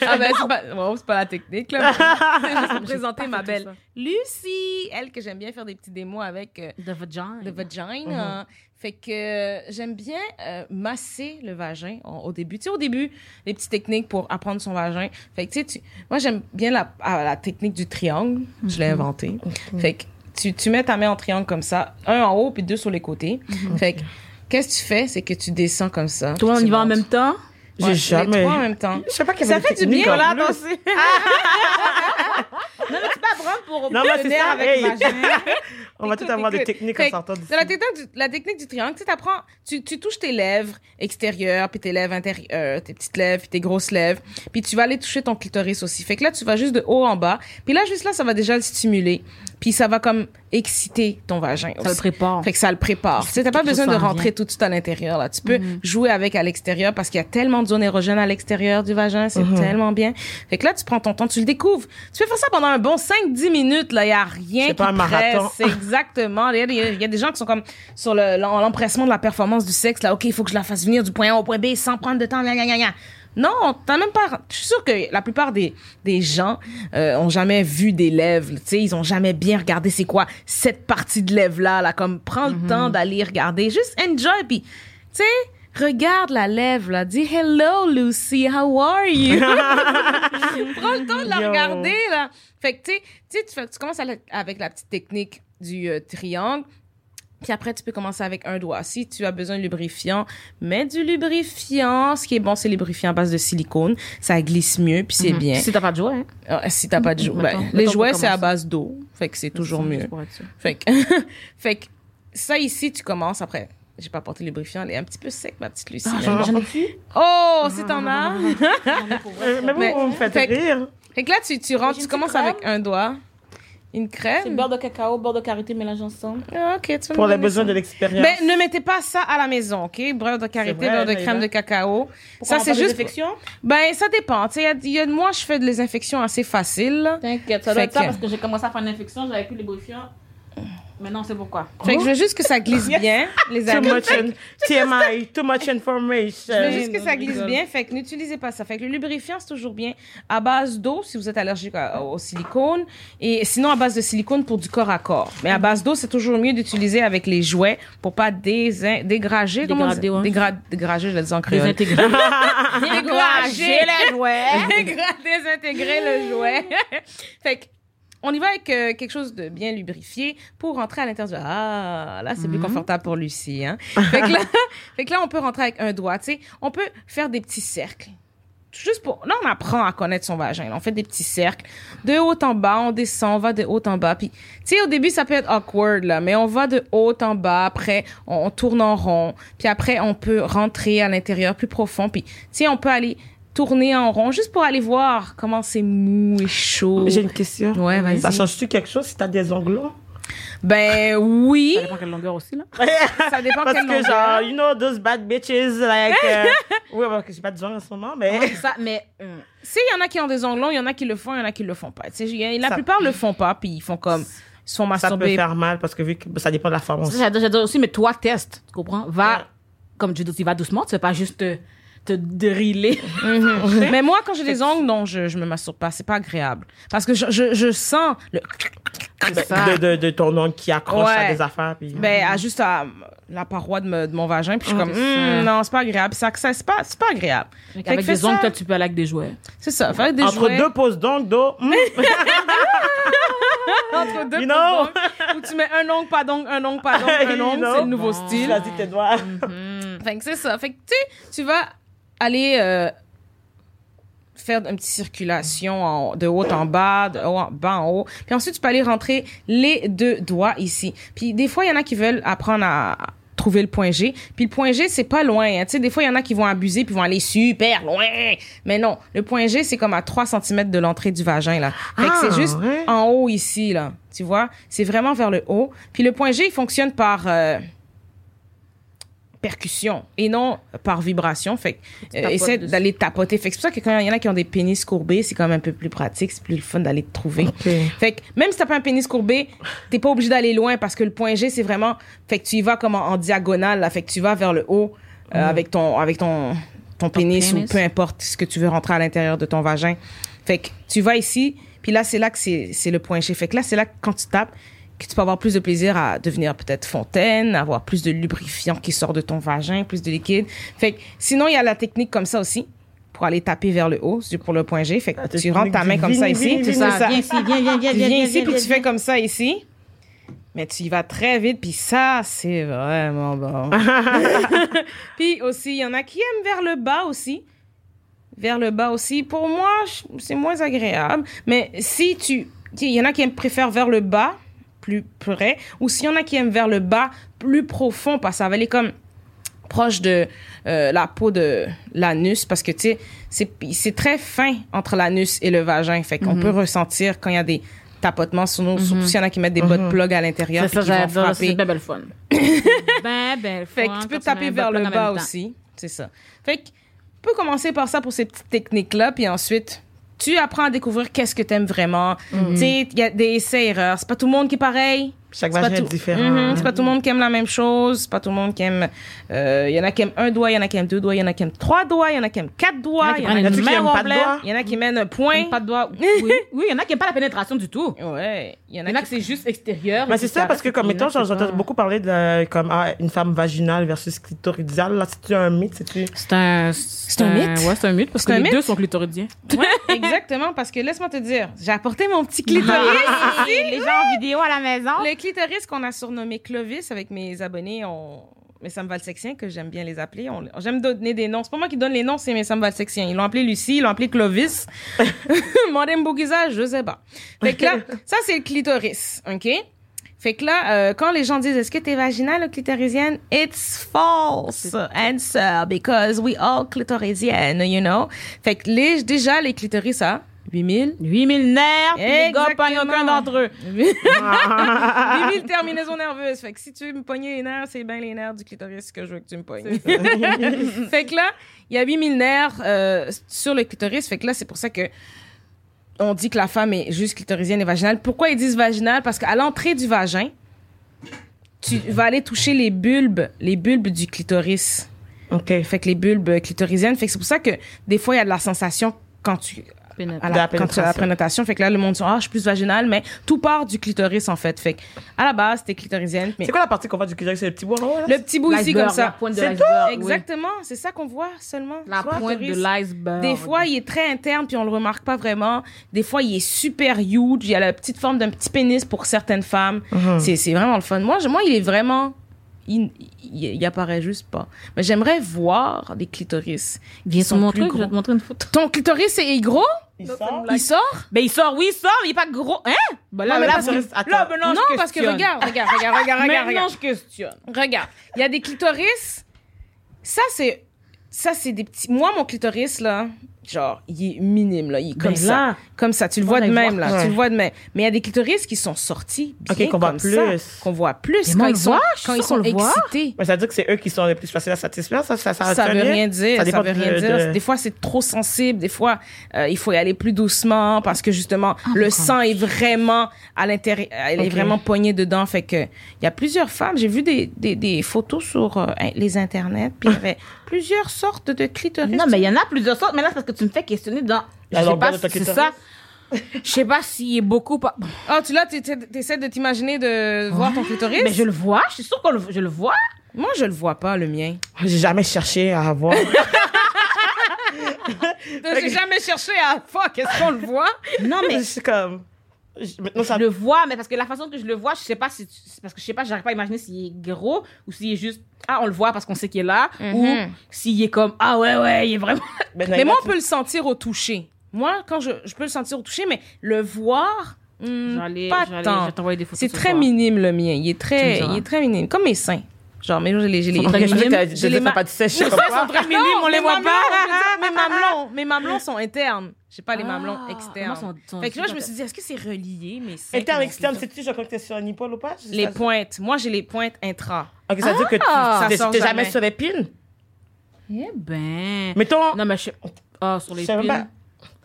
Ah ben, c'est pas, bon, c'est pas la technique, là. C'est juste pour présenter ma belle. Lucie. Elle, que j'aime bien faire des petits démos avec euh, De vagin. le vagin. Fait que euh, j'aime bien euh, masser le vagin au, au début. Tu sais, au début, les petites techniques pour apprendre son vagin. Fait que, tu sais, tu- moi, j'aime bien la, ah, la technique du triangle. Je l'ai inventée. Fait que tu, tu mets ta main en triangle comme ça, un en haut puis deux sur les côtés. Fait que, qu'est-ce que tu fais? C'est que tu descends comme ça. Toi, on Tu y va en même temps? J'ai Ouais, jamais. Les trois en même temps. Je sais pas quelle Ça fait du bien, là. Non, mais c'est pas vraiment pour Non, mais c'est ça, avec hey. On va tout Écoute, avoir des techniques en sortant d'ici. C'est la technique du, la technique du triangle. Tu sais, t'apprends, tu, tu touches tes lèvres extérieures, puis tes lèvres intérieures, tes petites lèvres, puis tes grosses lèvres. Puis tu vas aller toucher ton clitoris aussi. Fait que là, tu vas juste de haut en bas. Puis là, juste là, ça va déjà le stimuler. Puis ça va comme exciter ton vagin Ça le prépare. Fait que ça le prépare. Tu sais, t'as pas besoin de rentrer tout de suite à l'intérieur, là. Tu peux jouer avec à l'extérieur parce qu'il y a tellement de zones érogènes à l'extérieur du vagin. C'est tellement bien. Fait que là, tu prends ton temps, tu le découvres. Tu peux faire ça pendant un bon 5-10 minutes, là. Il y a rien C'est qui pas un marathon. C'est exactement. Il y, a, des- il y a des gens qui sont comme sur le- l'em- l'empressement de la performance du sexe, là. OK, il faut que je la fasse venir du point A au point B sans prendre de temps. Gna, gna, gna, gna. Non, t'as même pas. Je suis sûre que la plupart des des gens euh, ont jamais vu des lèvres. Tu sais, ils ont jamais bien regardé c'est quoi cette partie de lèvre là. Là, comme prends le temps d'aller regarder, juste enjoy puis tu sais. Regarde la lèvre là, dis hello Lucy, how are you? Prends le temps de la Yo. regarder là. Fait que tu sais, tu commences avec la petite technique du euh, triangle. Puis après, tu peux commencer avec un doigt. Si tu as besoin de lubrifiant, mets du lubrifiant. Ce qui est bon, c'est lubrifiant à base de silicone. Ça glisse mieux, puis c'est bien. Si t'as pas de jouet, hein. Ah, Si t'as pas de jouet. Mettons- Ben, les jouets, c'est à base d'eau. Fait que c'est toujours mieux. Juste pour être sûr. Fait que, fait que ça ici, tu commences après. J'ai pas porté le lubrifiant, elle est un petit peu sec, ma petite Lucie. J'en j'en ai plus? Oh, si t'en as. Mais vous, vous me faites rire. Fait que là, tu, tu rentres, tu commences avec un doigt. Une C'est crème. beurre de cacao, beurre de karité mélangé ensemble. Ah, ok, tu vas Pour les besoins de l'expérience. Ben, ne mettez pas ça à la maison, OK? Beurre de karité, C'est vrai, beurre de crème de cacao. Pourquoi ça, c'est parle des juste... infections? Ben, ça dépend. Tu sais, il y a- il y a, moi, je fais de les infections assez faciles. T'inquiète, ça doit Fait être ça que- parce que j'ai commencé à faire une infection, j'avais plus les lubrifiant. Maintenant, c'est pourquoi. Fait que je veux juste que ça glisse bien, les Too amis. much in- TMI, too much information. Je veux juste que ça glisse bien, fait que n'utilisez pas ça. Fait que le lubrifiant, c'est toujours bien à base d'eau si vous êtes allergique à- au silicone et sinon à base de silicone pour du corps à corps. Mais à base d'eau, c'est toujours mieux d'utiliser avec les jouets pour pas désin- dégrager. comment on dit? Dégrader, ouais. Dégra- dégrager, je le dis en créole. Désintégrer. Dégrager les jouets. Dégra- désintégrer le jouet. fait que, on y va avec euh, quelque chose de bien lubrifié pour rentrer à l'intérieur. du- Ah, là, c'est plus confortable pour Lucie. Hein? Fait, que là, fait que là, on peut rentrer avec un doigt. tu sais. On peut faire des petits cercles. Juste pour... Là, on apprend à connaître son vagin. là. On fait des petits cercles. De haut en bas, on descend, on va de haut en bas. Puis, tu sais, au début, ça peut être awkward, là, mais on va de haut en bas. Après, on, on tourne en rond. Puis après, on peut rentrer à l'intérieur plus profond. Puis, tu sais, on peut aller tourner en rond juste pour aller voir comment c'est mou et chaud. J'ai une question. Ouais, vas-y. Ça change-tu quelque chose si t'as des ongles longs? Ben oui, Ça dépend quelle longueur aussi, là. ça dépend Parce quelle que longueur. genre, you know, those bad bitches, like... euh, ouais, parce que j'ai pas de genre en ce moment, mais... Ça, mais. euh, Si, il y en a qui ont des ongles longs, il y en a qui le font, il y en a qui le font pas. Tu sais, il y a- la Ça- plupart le font pas, puis ils font comme... Ils se font Ça peut faire mal parce que vu que ça dépend de la forme aussi. Ça, j'adore aussi, mais toi, teste. Tu comprends? Va, Ouais. comme tu dis, tu vas doucement. Tu fais pas juste te, te driller. Mhm. Mais moi, quand j'ai des ongles, non, je, je me masturbe pas. C'est pas agréable. Parce que je, je, je sens le... Ben, de, de, de ton ongle qui accroche à des affaires. Puis... Ben, à juste à la paroi de, me- de mon vagin, puis je suis Ah, comme, c'est. Hum, non, c'est pas agréable. Ça, ça, c'est pas, c'est pas agréable. Fait Avec fais des ongles, ça. toi, tu peux aller avec des jouets. C'est ça. Fait avec des Entre jouets. deux poses d'ongles, d'eau, hmm, entre deux You know? d'ongles, où tu mets un ongle, pas d'ongle, un ongle, pas d'ongle, un You ongle, know? c'est le nouveau Bon. style. choisis tes doigts. Fait que c'est ça. Fait que tu tu vas aller euh, faire une petite circulation en- de haut en bas, de haut en bas en haut. Puis ensuite, tu peux aller rentrer les deux doigts ici. Puis des fois, il y en a qui veulent apprendre à trouver le point G. Puis le point G, c'est pas loin. hein. Tu sais, des fois, il y en a qui vont abuser puis vont aller super loin. Mais non, le point G, c'est comme à 3 cm de l'entrée du vagin, là. Fait que Ah, c'est juste ouais. en haut ici, là. Tu vois? C'est vraiment vers le haut. Puis le point G, il fonctionne par... euh, percussion et non par vibration. Fait euh, essaie d'aller tapoter. Fait c'est pour ça que quand il y en a qui ont des pénis courbés, c'est quand même un peu plus pratique, c'est plus le fun d'aller te trouver. Fait que même si t'as pas un pénis courbé, t'es pas obligé d'aller loin parce que le point G, c'est vraiment, fait que tu y vas comme en, en diagonale, là. Fait que tu vas vers le haut euh, avec ton, avec ton, ton pénis, pénis. ou peu importe ce que tu veux rentrer à l'intérieur de ton vagin. Fait que tu vas ici, puis là, c'est là que c'est, c'est le point G. Fait que là, c'est là que quand tu tapes, que tu peux avoir plus de plaisir à devenir peut-être fontaine, avoir plus de lubrifiant qui sort de ton vagin, plus de liquide. Fait que sinon, il y a la technique comme ça aussi pour aller taper vers le haut, pour le point G. Fait que La tu rentres ta main comme ça ici. Viens ici, viens, viens, viens, ici, puis tu fais comme ça ici. Mais tu y vas très vite, puis ça, c'est vraiment bon. puis aussi, il y en a qui aiment vers le bas aussi. Vers le bas aussi. Pour moi, c'est moins agréable. Mais si tu... Il y en a qui préfèrent vers le bas, plus près. Ou s'il y en a qui aiment vers le bas, plus profond, parce que ça va aller comme proche de euh, la peau de l'anus parce que tu sais c'est c'est très fin entre l'anus et le vagin fait qu'on peut ressentir quand il y a des tapotements sur nous surtout s'il y en a qui mettent des bottes plug à l'intérieur C'est ça, j'adore. frapper C'est bien belle fun. ben belle fun. fait que tu peux taper vers le bas aussi c'est ça fait que tu peux commencer par ça pour ces petites techniques là puis ensuite tu apprends à découvrir qu'est-ce que t'aimes vraiment. Tu sais il y a des essais erreurs. C'est pas tout le monde qui est pareil Chaque c'est vagin est tout- différent. Mhm, c'est pas tout le monde qui aime la même chose. C'est pas tout le monde qui aime. euh, Il y en a qui aiment un doigt, il y en a qui aiment deux doigts, il y en a qui aiment trois doigts, il y en a qui aiment quatre doigts. Il y en a qui aiment pas de doigts? il y en a qui mènent un point. Pas de doigts. Oui, oui, il y en a qui n'aiment pas la pénétration du tout. Ouais. Il y en Il y en a que c'est juste extérieur. Mais c'est ça, parce que comme étant, c'est j'entends beaucoup parler de comme ah, une femme vaginale versus clitoridiale. Là, c'est un mythe, c'est-tu? C'est un, C'est un mythe? Ouais, c'est un mythe parce C'est que les deux sont clitoridiens. Ouais, exactement, parce que laisse-moi te dire, j'ai apporté mon petit clitoris. les gens en vidéo à la maison. Le clitoris qu'on a surnommé Clovis avec mes abonnés, on... mes samvalsexiens, que j'aime bien les appeler. On... J'aime donner des noms. C'est pas moi qui donne les noms, c'est mes samvalsexiens. Ils l'ont appelé Lucie, ils l'ont appelé Clovis. Modem Bougiza, je sais pas. Fait que là, ça, c'est le clitoris, OK? Fait que là, euh, quand les gens disent est-ce que t'es vaginale ou clitorisienne, it's false answer because we all clitorisiennes, you know? Fait que les, déjà les clitoris, ça, 8000. 8000 nerfs, puis les gars pognent aucun d'entre eux. 8000 terminaisons nerveuses. Fait que si tu veux me pogner les nerfs, c'est bien les nerfs du clitoris que je veux que tu me pognes. fait que là, il y a 8000 nerfs euh, sur le clitoris. Fait que là, c'est pour ça que on dit que la femme est juste clitorisienne et vaginale. Pourquoi ils disent vaginale? Parce qu'à l'entrée du vagin, tu vas aller toucher les bulbes, les bulbes du clitoris. OK. Fait que les bulbes clitorisiennes. Fait que c'est pour ça que des fois, il y a de la sensation quand tu. À la, la quand tu as la pénétration. prénotation. Fait que là, le monde dit, ah, je suis plus vaginale, mais tout part du clitoris, en fait. Fait que, à la base, t'es clitorisienne. Mais C'est quoi la partie qu'on voit du clitoris? C'est le petit en haut, là? le petit bout ici, comme ça. C'est oui. Exactement. C'est ça qu'on voit seulement. La pointe de l'iceberg. Des fois, il est très interne puis on le remarque pas vraiment. Des fois, il est super huge. Il y a la petite forme d'un petit pénis pour certaines femmes. Mhm. C'est, c'est vraiment le fun. Moi, je- moi, il est vraiment. Il, il, il apparaît juste pas. Mais j'aimerais voir des clitoris. Viens je vais gros. te montrer une photo. Ton clitoris est gros? Il sort? Il sort? Ben, il sort, oui, il sort, mais il est pas gros. Hein? Ben là, Non, mais là, parce là, que- là, attends. maintenant, non, je parce que regarde, regarde, regarde, regarde, regarde, Maintenant, regarde. je questionne. Regarde. Il y a des clitoris. Ça, c'est, ça, c'est des petits, moi, mon clitoris, là, genre, il est minime, là. Il est comme Ben ça. là. Comme ça. Tu le vois de même, voir. là. Ouais. Tu le vois de même. Mais il y a des clitoris qui sont sortis bien Ok, qu'on voit comme plus. ça, Qu'on voit plus Mais quand ils sont, quand ils sont excités. Mais ça veut dire que c'est eux qui sont les plus faciles à satisfaire, ça, ça, ça, Ça veut rien dire, ça, dépend veut rien de- dire. de- Des fois, c'est trop sensible. Des fois, euh, il faut y aller plus doucement parce que justement, Ah, le sang est vraiment à l'intérieur, elle est Ok. vraiment poignée dedans. Fait que il y a plusieurs femmes. J'ai vu des, des, des photos sur euh, les internets, puis il y avait plusieurs sortes de clitoris. Non, mais il y en a plusieurs sortes. Mais là, c'est parce que tu me fais questionner dans. Je La sais pas si c'est ça. Je sais pas s'il est beaucoup pas. Oh, tu là, tu essaies de t'imaginer de voir ton clitoris? Mais je le vois, je suis sûre que je le vois. Moi, je le vois pas, le mien. J'ai jamais cherché à avoir. J'ai jamais cherché à fuck, est-ce qu'on le voit? Non, mais c'est comme. Je- Maintenant, ça. je le vois, mais parce que la façon que je le vois, je sais pas si. c'est Parce que je sais pas, j'arrive pas à imaginer s'il est gros ou s'il est juste. Ah, on le voit parce qu'on sait qu'il est là. Ou Mhm. s'il est comme. Ah, ouais, ouais, il est vraiment. Ben, Mais moi, on peut le sentir au toucher. Moi, quand je, je peux le sentir au toucher, mais le voir, hmm, pas tant. C'est ce très soir. minime, le mien. Il est très, il est très minime. Comme mes seins. Genre, mais j'ai les, j'ai les, J'ai les pas de sèche seins quoi. sont très minimes, on les voit mamelons, pas. Mes mamelons, mes mamelons sont internes. J'ai pas les mamelons Ah, externes. sont- sont fait que là, je me suis dit, est-ce que c'est relié, mes seins? Interne, externe, sais-tu, je crois que t'es sur un épaule ou pas? Les pointes. Moi, j'ai les pointes intra. Ok, ça veut dire que Ah, tu- ça t'es jamais sur l'épine? Eh ben. Mettons. Non, mais je. Ah, sur les pins.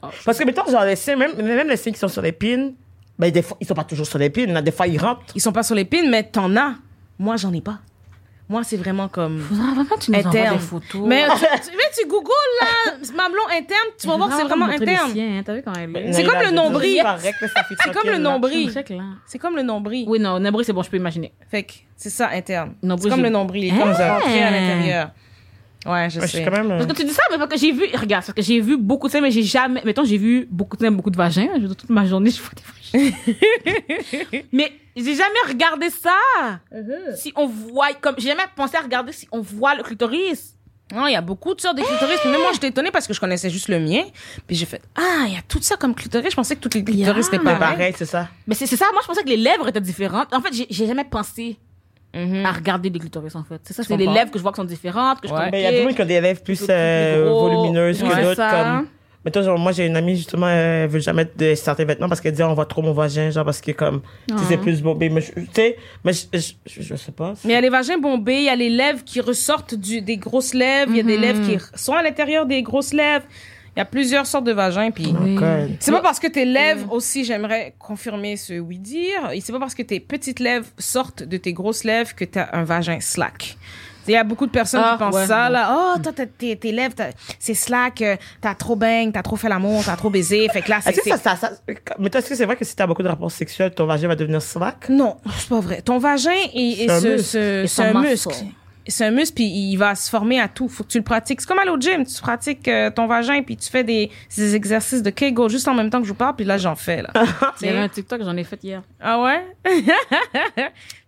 pas. Parce que, mettons, genre, les seins, même, même les seins qui sont sur l'épine, ben, des fois, ils sont pas toujours sur l'épine, là, des fois, ils rentrent. Ils sont pas sur les pins, mais t'en as. Moi, j'en ai pas. Moi, c'est vraiment comme... Faudra vraiment que tu nous envoies Interne. des photos. Mais tu, tu, mais tu googles là, mamelon interne, tu vas voir que c'est vraiment interne. T'as vu quand elle est? C'est comme le nombril. C'est comme le nombril. C'est comme le nombril. Oui, non, nombril, c'est bon, je peux imaginer. Fait que c'est ça interne. C'est comme le nombril, il est comme Hein? rentré à l'intérieur. Ouais, je Je suis sais. quand même. euh, Parce que tu dis ça, mais parce que j'ai vu, regarde, parce que j'ai vu beaucoup de seins, mais j'ai jamais, mettons, j'ai vu beaucoup de seins, beaucoup de vagins. Je veux dire, toute ma journée, je vois des vagins. mais j'ai jamais regardé ça. Si on voit, comme, j'ai jamais pensé à regarder si on voit le clitoris. Non, il y a beaucoup de sortes de clitoris. Puis même moi, j'étais étonnée parce que je connaissais juste le mien. Puis j'ai fait, ah, il y a tout ça comme clitoris. Je pensais que toutes les clitoris étaient Yeah. C'est pareils. pareil, c'est ça. Mais c'est c'est ça, moi, je pensais que les lèvres étaient différentes. En fait, j'ai- jamais pensé. À regarder des clitoris, en fait. C'est ça, c'est les lèvres que je vois qui sont différentes, que je Ouais. comprends. Mais il y a des gens qui ont des lèvres plus euh, volumineuses que d'autres. Comme... Mettons, genre, moi, j'ai une amie, justement, elle veut jamais mettre de certains vêtements parce qu'elle dit, on voit trop mon vagin, genre, parce que, comme, tu sais, c'est plus bombé. Mais, je- tu sais, mais je, je, je, je sais pas. Mais il y a les vagins bombés, il y a les lèvres qui ressortent du, des grosses lèvres, il y a des Mhm. lèvres qui sont à l'intérieur des grosses lèvres. Il y a plusieurs sortes de vagins. Puis God. c'est pas parce que tes lèvres aussi, j'aimerais confirmer ce oui dire. Et c'est pas parce que tes petites lèvres sortent de tes grosses lèvres que t'as un vagin slack. Il y a beaucoup de personnes Ah, qui pensent ouais. ça, là. Oh, toi, t'as- tes, tes lèvres, c'est slack, euh, t'as trop bang, t'as trop fait l'amour, t'as trop baisé. Fait que là, c'est. Est-ce que c'est- ça, ça, ça, mais toi, est-ce que c'est vrai que si t'as beaucoup de rapports sexuels, ton vagin va devenir slack? Non, c'est pas vrai. Ton vagin, est, est C'est un ce- muscle. C'est un muscle. puis il va se former à tout. Faut que tu le pratiques. C'est comme aller au gym. Tu pratiques euh, ton vagin, puis tu fais des, des exercices de Kegel juste en même temps que je vous parle, puis là, j'en fais, là. Il y avait un TikTok, j'en ai fait hier. ah ouais?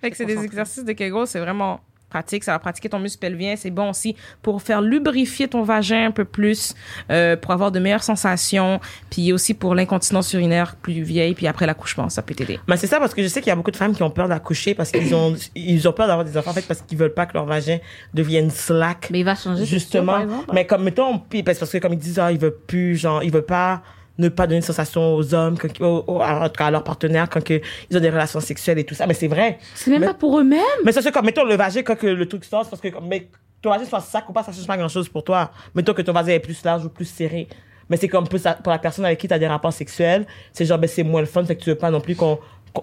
fait que c'est des exercices de Kegel, c'est vraiment pratique. Ça va pratiquer ton muscle pelvien. C'est bon aussi pour faire lubrifier ton vagin un peu plus, euh, pour avoir de meilleures sensations, puis aussi pour l'incontinence urinaire plus vieille, puis après l'accouchement, ça peut t'aider. Mais c'est ça parce que je sais qu'il y a beaucoup de femmes qui ont peur d'accoucher parce qu'ils ont, ils ont peur d'avoir des enfants en fait parce qu'ils veulent pas que leur vagin devienne slack. Mais il va changer. c'est sûr, Justement. par exemple. mais comme, mettons, parce parce que comme ils disent, ah, ils veulent plus, genre, ils veulent pas ne pas donner de sensation aux hommes, quand, au- au- à, en tout cas, à leurs partenaires quand que ils ont des relations sexuelles et tout ça. Mais c'est vrai. C'est même Mais- pas pour eux-mêmes? Mais ça, c'est comme, mettons, le vagin, quand que le truc sort, parce que, mais, ton vagin soit sac ou pas, ça change pas grand chose pour toi. Mettons que ton vagin est plus large ou plus serré. Mais c'est comme pour la personne avec qui tu as des rapports sexuels, c'est genre, ben, c'est moins le fun, fait que tu veux pas non plus qu'on,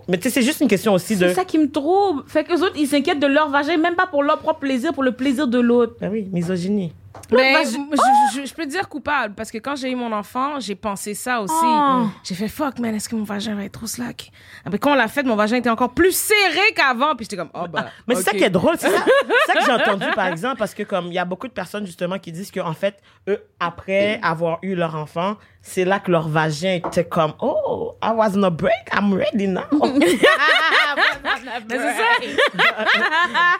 Mais tu sais, c'est juste une question aussi de. C'est ça qui me trouble. Fait que les autres, ils s'inquiètent de leur vagin, même pas pour leur propre plaisir, pour le plaisir de l'autre. Ah oui, misogynie. Mais Bah, je, je- je- je peux dire coupable parce que quand j'ai eu mon enfant, j'ai pensé ça aussi. Oh. J'ai fait fuck man, est-ce que mon vagin va être trop slack? Après quand on l'a fait, mon vagin était encore plus serré qu'avant, puis j'étais comme oh bah. Mais c'est ça qui est drôle, c'est ça, ça que j'ai entendu par exemple, parce que comme il y a beaucoup de personnes justement qui disent qu'en fait, eux, après avoir eu leur enfant, c'est là que leur vagin était comme, oh, I was on a break, I'm ready now. Mais c'est ça.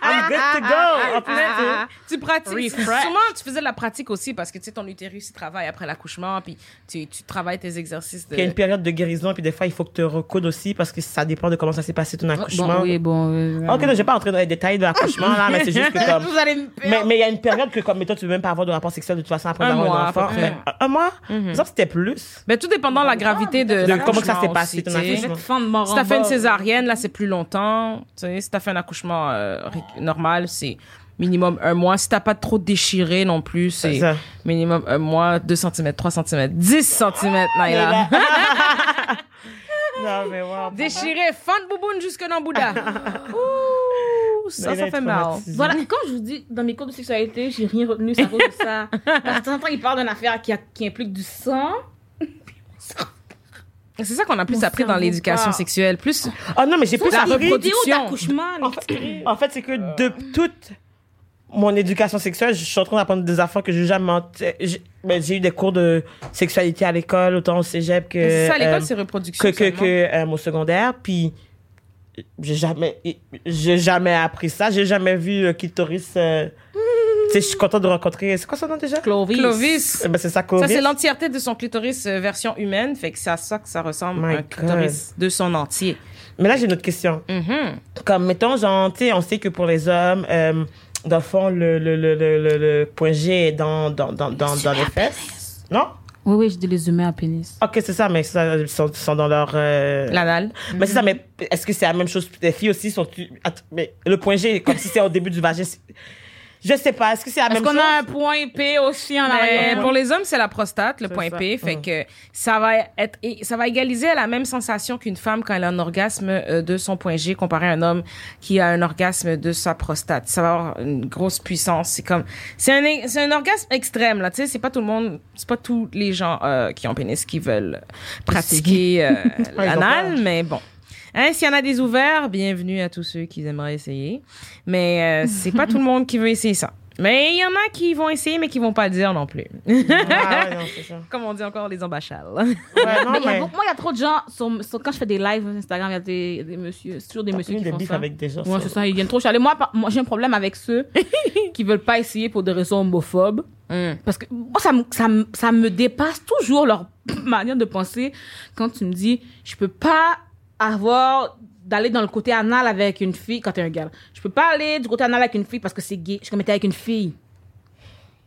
I'm good to go. En plus, tu- Tu pratiques. Refresh. Sûrement, tu faisais de la pratique aussi parce que tu sais, ton utérus, il travaille après l'accouchement, puis tu, tu travailles tes exercices de. il y a une période de guérison, puis des fois, il faut que tu recoudes aussi parce que ça dépend de comment ça s'est passé ton accouchement. Bon, oui, bon. euh, Ok, non, je vais pas entrer dans les détails de l'accouchement, là, mais c'est juste que comme. Vous allez me faire- Mais mais il y a une période que, comme, mettons, tu veux même pas avoir de rapport sexuel de toute façon après Un avoir mois, un enfant. Mais, un, un mois? Ça, c'était plus. Mais tout dépendant de la gravité de. De comment ça s'est passé, ton accouchement? Fin Si t'as fait une césarienne, là, c'est plus longtemps. Tu sais, si t'as fait un accouchement euh, normal, c'est minimum un mois. Si t'as pas trop déchiré non plus, C'est minimum un mois, 2 cm, 3 cm, 10 cm, Naila. non, mais wow. Déchiré, fan de bouboune jusque dans Bouddha. Ouh, ça, ça fait mal. Voilà, quand je vous dis, dans mes cours de sexualité, j'ai rien retenu, à cause de ça. Parce que de temps en temps, ils parlent d'une affaire qui, a- qui implique du sang. C'est ça qu'on a plus Mon appris dans l'éducation sexuelle. Plus, Ah non, mais j'ai plus La des appris. vidéos reproduction. d'accouchement. En fait, en fait, c'est que de toute mon éducation sexuelle, je suis en train d'apprendre des affaires que j'ai jamais. j'ai- ben, J'ai eu des cours de sexualité à l'école, autant au cégep que. c'est ça, à l'école, euh, c'est reproduction. que, que, que euh, au secondaire. Puis, j'ai jamais, j'ai jamais appris ça. J'ai jamais vu le clitoris. euh, tu sais, je suis contente de rencontrer. C'est quoi son nom déjà? Clovis. Clovis. Eh ben, c'est ça, Ça, Clovis. c'est l'entièreté de son clitoris euh, version humaine. Fait que c'est à ça que ça ressemble, My un clitoris de son entier. Mais là, j'ai une autre question. Mhm. Comme, mettons, genre, tu sais, on sait que pour les hommes, euh, dans le fond, le, le, le, le, le, le point G est dans, dans, dans, dans, dans les fesses. Non? Oui, oui, je dis les humains à pénis. Ok, c'est ça, mais ça, ils sont, dans leur. euh, L'anal. Mais c'est ça, mais est-ce que c'est la même chose? Pour les filles aussi? Sont mais le point G, comme si c'est au début du vagin. Je sais pas. Est-ce que c'est la Est-ce même qu'on chose? a un point P aussi en Mais arrière? pour les hommes, c'est la prostate, le point ça. P. Fait Mm. que ça va être, et ça va égaliser la même sensation qu'une femme quand elle a un orgasme euh, de son point G comparé à un homme qui a un orgasme de sa prostate. Ça va avoir une grosse puissance. C'est comme, c'est un, c'est un orgasme extrême, là. Tu sais, c'est pas tout le monde, c'est pas tous les gens euh, qui ont pénis qui veulent pratiquer euh, l'anal, mais bon. Hein, s'il y en a des ouverts, bienvenue à tous ceux qui aimeraient essayer. Mais euh, c'est pas tout le monde qui veut essayer ça. Mais il y en a qui vont essayer, mais qui vont pas le dire non plus. Ah, ouais, non, c'est ça. Comme on dit encore les embachales. Ouais, non, Mais il y a mais. beaucoup- moi, il y a trop de gens. sur- sur- quand je fais des lives sur Instagram, il y a des, des messieurs. C'est toujours des messieurs eu qui des font ça. avec des gens. Ouais, c'est ça, ils viennent trop chialer. Moi, j'ai un problème avec ceux qui veulent pas essayer pour des raisons homophobes. Mm. Parce que moi, ça ça me dépasse toujours leur manière de penser quand tu me dis, je peux pas avoir d'aller dans le côté anal avec une fille quand t'es un gars. Je peux pas aller du côté anal avec une fille parce que c'est gay. Je suis comme avec une fille.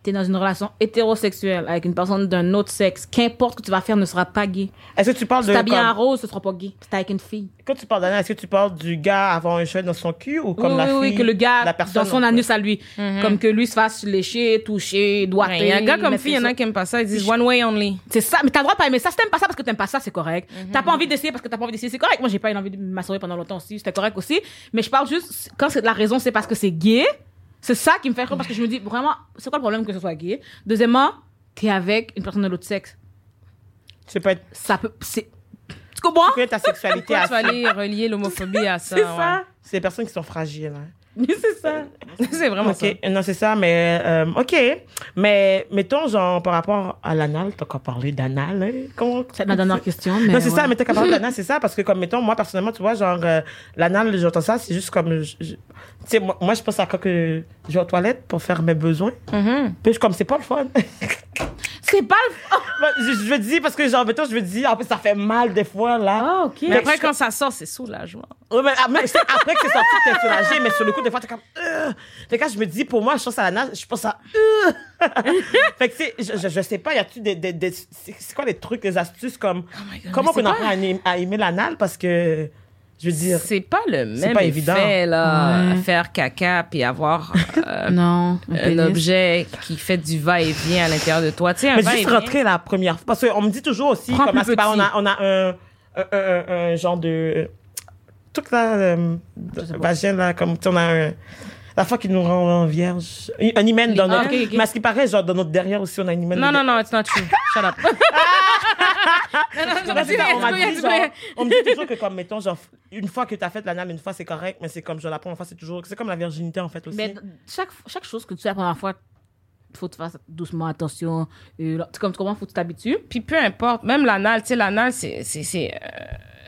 T'es dans une relation hétérosexuelle avec une personne d'un autre sexe. Qu'importe ce que tu vas faire ne sera pas gay. Est-ce que tu parles Si de. t'habilles en Comme, rose, ce sera pas gay. Si t'es avec une fille. quand tu parles d'anal, est-ce que tu parles du gars avoir un cheveu dans son cul ou comme oui, la oui, fille? oui, que le gars, la personne dans son anus à lui, comme que lui se fasse lécher, toucher, doigter. Il y a un gars comme fille, il y en a qui aiment pas ça. Ils disent one way only. C'est ça, mais t'as le droit de pas aimer ça. Si t'aimes pas ça parce que t'aimes pas ça, c'est correct. T'as pas envie d'essayer parce que t'as pas envie d'essayer, c'est correct. Moi, j'ai pas eu envie de m'assurer pendant longtemps aussi, c'était correct aussi. Mais je parle juste, quand c'est la raison, c'est parce que c'est gay. C'est ça qui me fait rire parce que je me dis, vraiment, c'est quoi le problème que ce soit gay? Deuxièmement, t'es avec une personne de l'autre sexe. Peux être. Ça peut, c'est, tu comprends? Tu ta sexualité à tu vas aller relier l'homophobie à ça? C'est ouais. ça. C'est des personnes qui sont fragiles. Hein. C'est ça. c'est vraiment ça. Non, c'est ça, mais euh, ok. Mais mettons, genre, par rapport à l'anal, t'as qu'à parler d'anal, hein? Comment. C'est ma dernière question, mais. Non, c'est ça, ouais. mais t'as qu'à parler d'anal, c'est ça, parce que, comme, mettons, moi, personnellement, tu vois, genre, euh, l'anal, j'entends ça, c'est juste comme. je- je- Tu sais, moi, moi, je pense à quand que je vais aux toilettes pour faire mes besoins. Mhm. Puis, je- comme, c'est pas le fun. C'est pas le. Ben, je, je me dis, parce que, genre, mettons, je me dis, en plus, ça fait mal des fois, là. Ah, ok. Mais après, quand ça sort, c'est soulagement. Ouais, mais, après que c'est sorti, t'es soulagé, mais sur le coup, des fois, t'es comme, euh. Fait que quand je me dis, pour moi, je pense à l'anal, je pense à, euh. fait que, tu sais, je, je, sais pas, y a-tu des, des, des- c'est quoi les trucs, les astuces, comme, comment mais qu'on c'est apprend à, aimer- à aimer l'anal, parce que, je veux dire, C'est pas le même pas effet, évident. là, Ouais. faire caca puis avoir euh, Non. un pénis. objet qui fait du va-et-vient à l'intérieur de toi. Tu sais, un mais juste rentrer la première fois, parce qu'on me dit toujours aussi, Prends comme, paraît, on a, on a un, un, un, un- un genre de, truc là, euh, vagin là, comme tu sais, on a un, la fois qui nous rend vierge, un hymen dans Ah, notre, ok, ok. mais à ce qui paraît, genre dans notre derrière aussi, on a un hymen. Non, non, non, it's not true. Shut up. non, non, on m'a dit, genre, on me dit toujours que comme, mettons, genre, une fois que t'as fait l'anal, une fois c'est correct, mais c'est comme, genre, la première fois c'est toujours, c'est comme la virginité en fait aussi. Mais chaque, chaque chose que tu fais la première fois, faut que tu fasses doucement attention. Tu- comme tu comprends, faut que tu t'habitues. Puis peu importe, même l'anal, tu sais, l'anal, c'est, c'est, c'est, euh,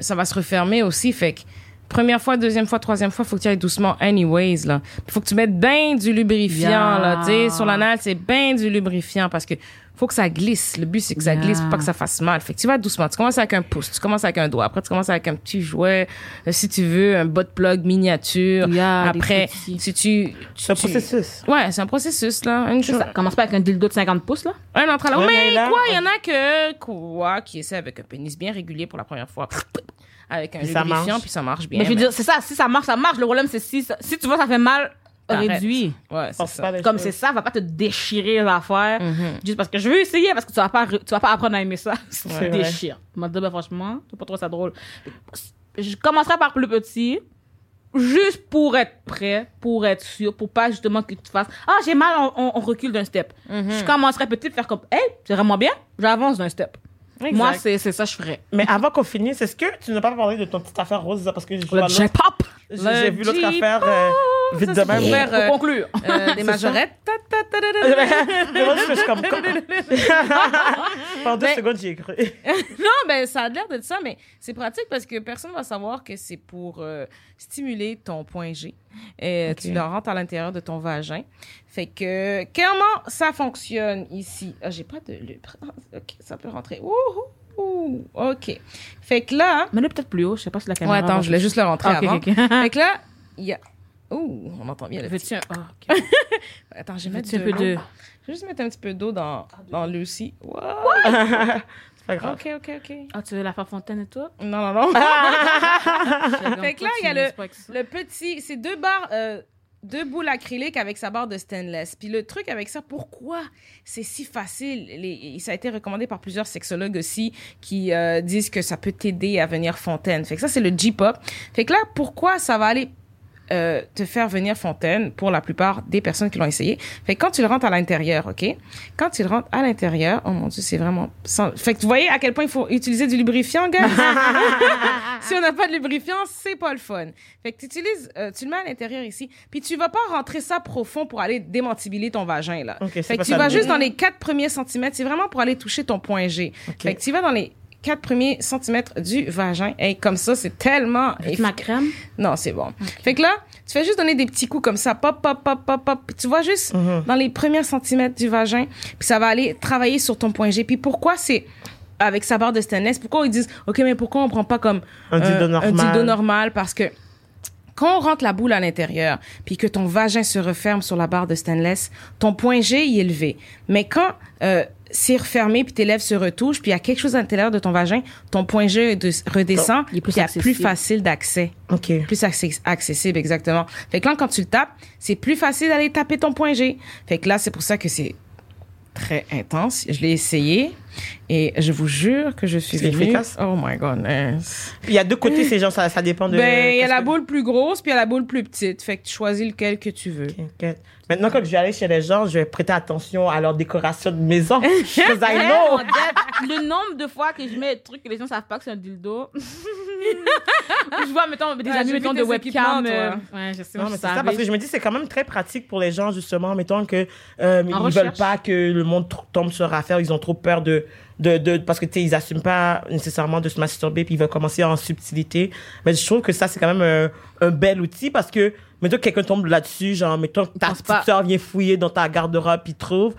ça va se refermer aussi. Fait que première fois, deuxième fois, troisième fois, faut que tu ailles doucement anyways, là. Faut que tu mettes bien du lubrifiant, Yeah. là. Tu sais, sur l'anal, c'est bien du lubrifiant parce que faut que ça glisse. Le but, c'est que ça Yeah. glisse pour pas que ça fasse mal. Fait que tu vas doucement. Tu commences avec un pouce, tu commences avec un doigt. Après, tu commences avec un petit jouet. Euh, si tu veux, un bot plug miniature. Yeah, Après, si tu, c'est un tu- processus. Ouais, c'est un processus, là. Une chose. Ça commence pas avec un dildo de 50 pouces, là? Un entre à l'autre. Ouais, mais quoi, il y en a que, quoi, qui essaient avec un pénis bien régulier pour la première fois. Avec un Puis ça lubrifiant, marche. puis ça marche bien. mais je veux mais- dire, c'est ça. Si ça marche, ça marche. Le problème, c'est si, ça- si tu vois, ça fait mal, réduit. Ouais, c'est ça. Comme c'est ça, va pas te déchirer les affaires. Mhm. Juste parce que je veux essayer, parce que tu vas pas, tu vas pas apprendre à aimer ça. si tu Ouais, te ouais. déchires. Je me ben, franchement, je pas trop ça drôle. Je commencerai par plus petit. Juste pour être prêt, pour être sûr, pour pas justement que tu fasses Ah, j'ai mal, on, on- on recule d'un step. Je commencerai petit, faire comme Hey, c'est vraiment bien, j'avance d'un step. Exact. Moi, c'est c'est ça que je ferais. Mais avant qu'on finisse, est-ce que tu n'as pas parlé de ton petite affaire rose, parce que je vois Le J-pop! j'ai vu l'autre affaire euh, vite de même. super, euh, Pour conclure. Euh, des majorettes. Je suis comme. Pendant deux Mais- secondes, j'y ai cru. Non, ben, ça a l'air d'être ça, mais c'est pratique parce que personne va savoir que c'est pour euh, stimuler ton point G. Et tu le rentres à l'intérieur de ton vagin. Fait que, comment ça fonctionne ici? Ah, j'ai pas de lubre. OK, ça peut rentrer. Ouh, ouh, OK. Fait que là... Mais là, peut-être plus haut, je sais pas si la Ouais, caméra. attends, va- je voulais juste le rentrer Ah, ok, avant. ok, ok. Fait que là, il y a... Ouh, on entend bien le petit... Veux-tu un. ah, ok. Attends, je vais mettre un peu de. l'eau. Je vais juste mettre un petit peu d'eau dans, dans aussi. Wow. C'est pas grave. OK, OK, OK. Ah, tu veux la faire fontaine et tout? Non, non, non. Fait Fait que là, il y a le, le petit, c'est deux barres, euh, deux boules acryliques avec sa barre de stainless. Puis le truc avec ça, pourquoi c'est si facile? Les, ça a été recommandé par plusieurs sexologues aussi qui euh, disent que ça peut t'aider à venir fontaine. Fait que ça, c'est le J-pop. Fait que là, pourquoi ça va aller euh, te faire venir fontaine pour la plupart des personnes qui l'ont essayé. Fait que quand tu le rentres à l'intérieur, OK? Quand tu le rentres à l'intérieur, oh mon Dieu, c'est vraiment... sans- Fait que vous voyez à quel point il faut utiliser du lubrifiant, gars? si on n'a pas de lubrifiant, c'est pas le fun. Fait que tu utilises, euh, tu le mets à l'intérieur ici, puis tu vas pas rentrer ça profond pour aller démantibuler ton vagin, là. Ok, c'est fait que tu vas juste dans les quatre premiers centimètres, c'est vraiment pour aller toucher ton point G. Fait que tu vas dans les quatre premiers centimètres du vagin. Et comme ça, c'est tellement... Ma crème? Non, c'est bon. Fait que là, tu fais juste donner des petits coups comme ça, pop, pop, pop, pop, pop. Tu vois juste Mhm. dans les premiers centimètres du vagin, puis ça va aller travailler sur ton point G. Puis pourquoi c'est avec sa barre de stainless, pourquoi ils disent, OK, mais pourquoi on prend pas comme Un dildo un normal. dildo normal? Parce que quand on rentre la boule à l'intérieur, puis que ton vagin se referme sur la barre de stainless, ton point G est élevé. Mais quand euh, c'est refermé, puis tes lèvres se retouchent, puis il y a quelque chose à l'intérieur de ton vagin, ton point G de- redescend, Il est plus puis il y a plus accessible. facile d'accès Ok. plus access- accessible, exactement. Fait que là, quand tu le tapes, c'est plus facile d'aller taper ton point G. Fait que là, c'est pour ça que c'est très intense. Je l'ai essayé et je vous jure que je suis efficace? Oh my goodness. Il y a deux côtés, ces gens, ça, ça dépend de. ben, il y a la boule plus grosse puis il y a la boule plus petite. Fait que tu choisis lequel que tu veux. Maintenant, quand je vais aller chez les gens, je vais prêter attention à leur décoration de maison. Because I know. Le nombre de fois que je mets des trucs que les gens savent pas que c'est un dildo. je vois, mettons, des Ouais, amis, mettons, de webcam. euh, Ouais, je sais, Non, mais c'est ça, parce que je me dis, c'est quand même très pratique pour les gens, justement, mettons que euh, ils recherche. veulent pas que le monde tombe sur affaire, ils ont trop peur de, de, de parce que, tu sais, ils assument pas nécessairement de se masturber, puis ils veulent commencer en subtilité. Mais je trouve que ça, c'est quand même un, un bel outil, parce que, mettons que quelqu'un tombe là-dessus, genre, mettons que ta pas. soeur vient fouiller dans ta garde-robe, puis trouve,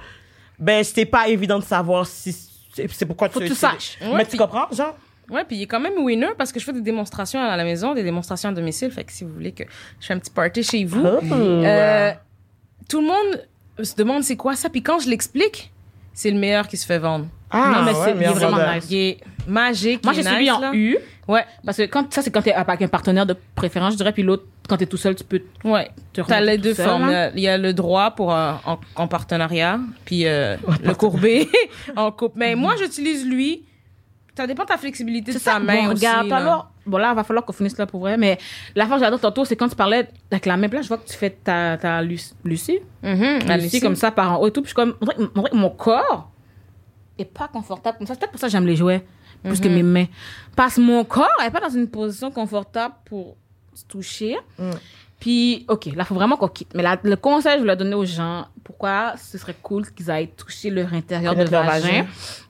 ben, c'est pas évident de savoir si, c'est pourquoi Faut tu que tu saches. Mais tu comprends, genre? Ouais, puis il est quand même winner parce que je fais des démonstrations à la maison, des démonstrations à domicile. Fait que si vous voulez que je fais un petit party chez vous, Oh. Euh, tout le monde se demande c'est quoi ça. Puis quand je l'explique, c'est le meilleur qui se fait vendre. Ah, non, mais ouais, c'est il est meilleur vraiment vendeur. nice. Il est magique. Moi, j'ai nice, en là. U. Ouais, Parce que quand, ça, c'est quand t'es avec un partenaire de préférence, je dirais. Puis l'autre, quand t'es tout seul, tu peux ouais. te T'as remettre les deux seul, formes. Il y hein. a- Il y a le droit pour euh, en, en partenariat, puis euh, le courbé en couple. Mais moi, j'utilise lui. Ça dépend de ta flexibilité de ça, ta main bon, aussi. regarde, là. alors, bon là, il va falloir qu'on finisse là pour vrai, mais la fois que j'adore tantôt, c'est quand tu parlais avec la main, puis là, je vois que tu fais ta, ta Lucie, Lucie, Mhm, la Lucie, Lucie. comme ça par en haut et tout, puis je suis comme, mon corps est pas confortable comme ça. C'est peut-être pour ça que j'aime les jouets plus que mes mains. Parce que mon corps est pas dans une position confortable pour toucher. Puis, OK, là, il faut vraiment qu'on quitte. Mais le conseil, je voulais donner aux gens, pourquoi ce serait cool qu'ils aillent toucher leur intérieur de leur vagin, vagin.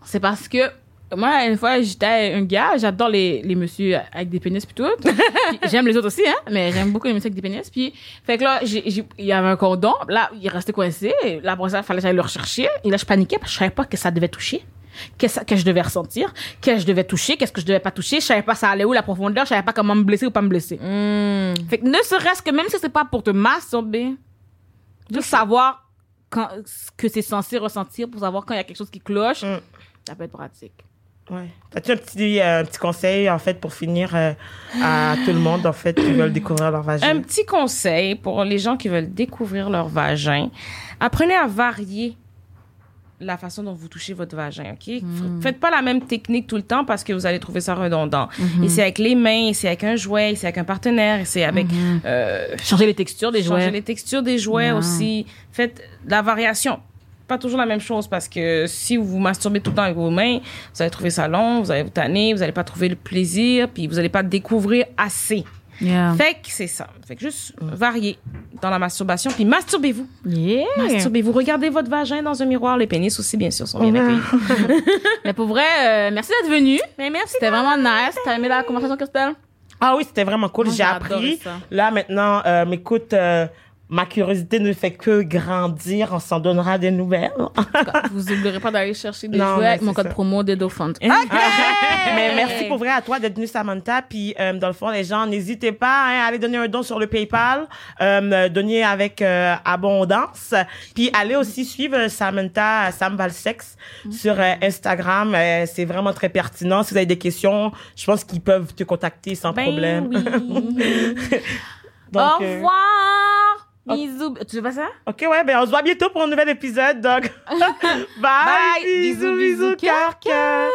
c'est parce que moi, une fois, j'étais un gars, j'adore les, les messieurs avec des pénis. Puis j'aime les autres aussi, hein, mais j'aime beaucoup les messieurs avec des pénis. Puis, fait que là, il y avait un condom, là, il restait coincé. Là, pour ça, il fallait que j'aille le rechercher. Et là, je paniquais parce que je savais pas que ça devait toucher. Que, ça, que je devais ressentir, que je devais toucher, qu'est-ce que je devais pas toucher, je savais pas ça allait où la profondeur, je savais pas comment me blesser ou pas me blesser. Hmm. Fait que ne serait-ce que même si c'est pas pour te masturber, juste savoir quand, ce que c'est censé ressentir pour savoir quand il y a quelque chose qui cloche, Mm. ça peut être pratique. Ouais. As-tu un petit, euh, un petit conseil, en fait, pour finir euh, à tout le monde, en fait, qui veulent découvrir leur vagin? Un petit conseil pour les gens qui veulent découvrir leur vagin. Apprenez à varier la façon dont vous touchez votre vagin, OK? F- Faites pas la même technique tout le temps parce que vous allez trouver ça redondant. Et c'est avec les mains, c'est avec un jouet, et c'est avec un partenaire, c'est avec euh, Changer les textures des changer jouets. les textures des jouets Yeah. aussi. Faites la variation. Pas toujours la même chose parce que si vous vous masturbez tout le temps avec vos mains, vous allez trouver ça long, vous allez vous tanner, vous n'allez pas trouver le plaisir, puis vous n'allez pas découvrir assez. Yeah. Fait que c'est ça. Fait que juste varier dans la masturbation, puis masturbez-vous. Yeah. Masturbez-vous. Regardez votre vagin dans un miroir. Les pénis aussi, bien sûr, sont bien accueillis. Mais pour vrai, euh, merci d'être venu. Mais merci. C'était vraiment nice. T'as aimé la conversation, Christelle? Ah oui, c'était vraiment cool. J'ai appris. ça. Là, maintenant, euh, m'écoute, euh, ma curiosité ne fait que grandir. On s'en donnera des nouvelles. Vous n'oublierez pas d'aller chercher des Non, jouets mais avec mon code ça. promo d'Edofund. Mais merci pour vrai à toi d'être venu Samantha. Puis euh, dans le fond, les gens, n'hésitez pas hein, à aller donner un don sur le PayPal, euh, donner avec euh, abondance. Puis allez aussi suivre euh, Samantha Sam Valsex sur euh, Instagram. Euh, c'est vraiment très pertinent. Si vous avez des questions, je pense qu'ils peuvent te contacter sans Ben problème. oui. Donc, Au euh, revoir! Bisous. Tu veux pas ça? Ok, ouais, ben on se voit bientôt pour un nouvel épisode. Donc, bye, Bye. bisous, Bisous, bisous, bisous, cœur, cœur.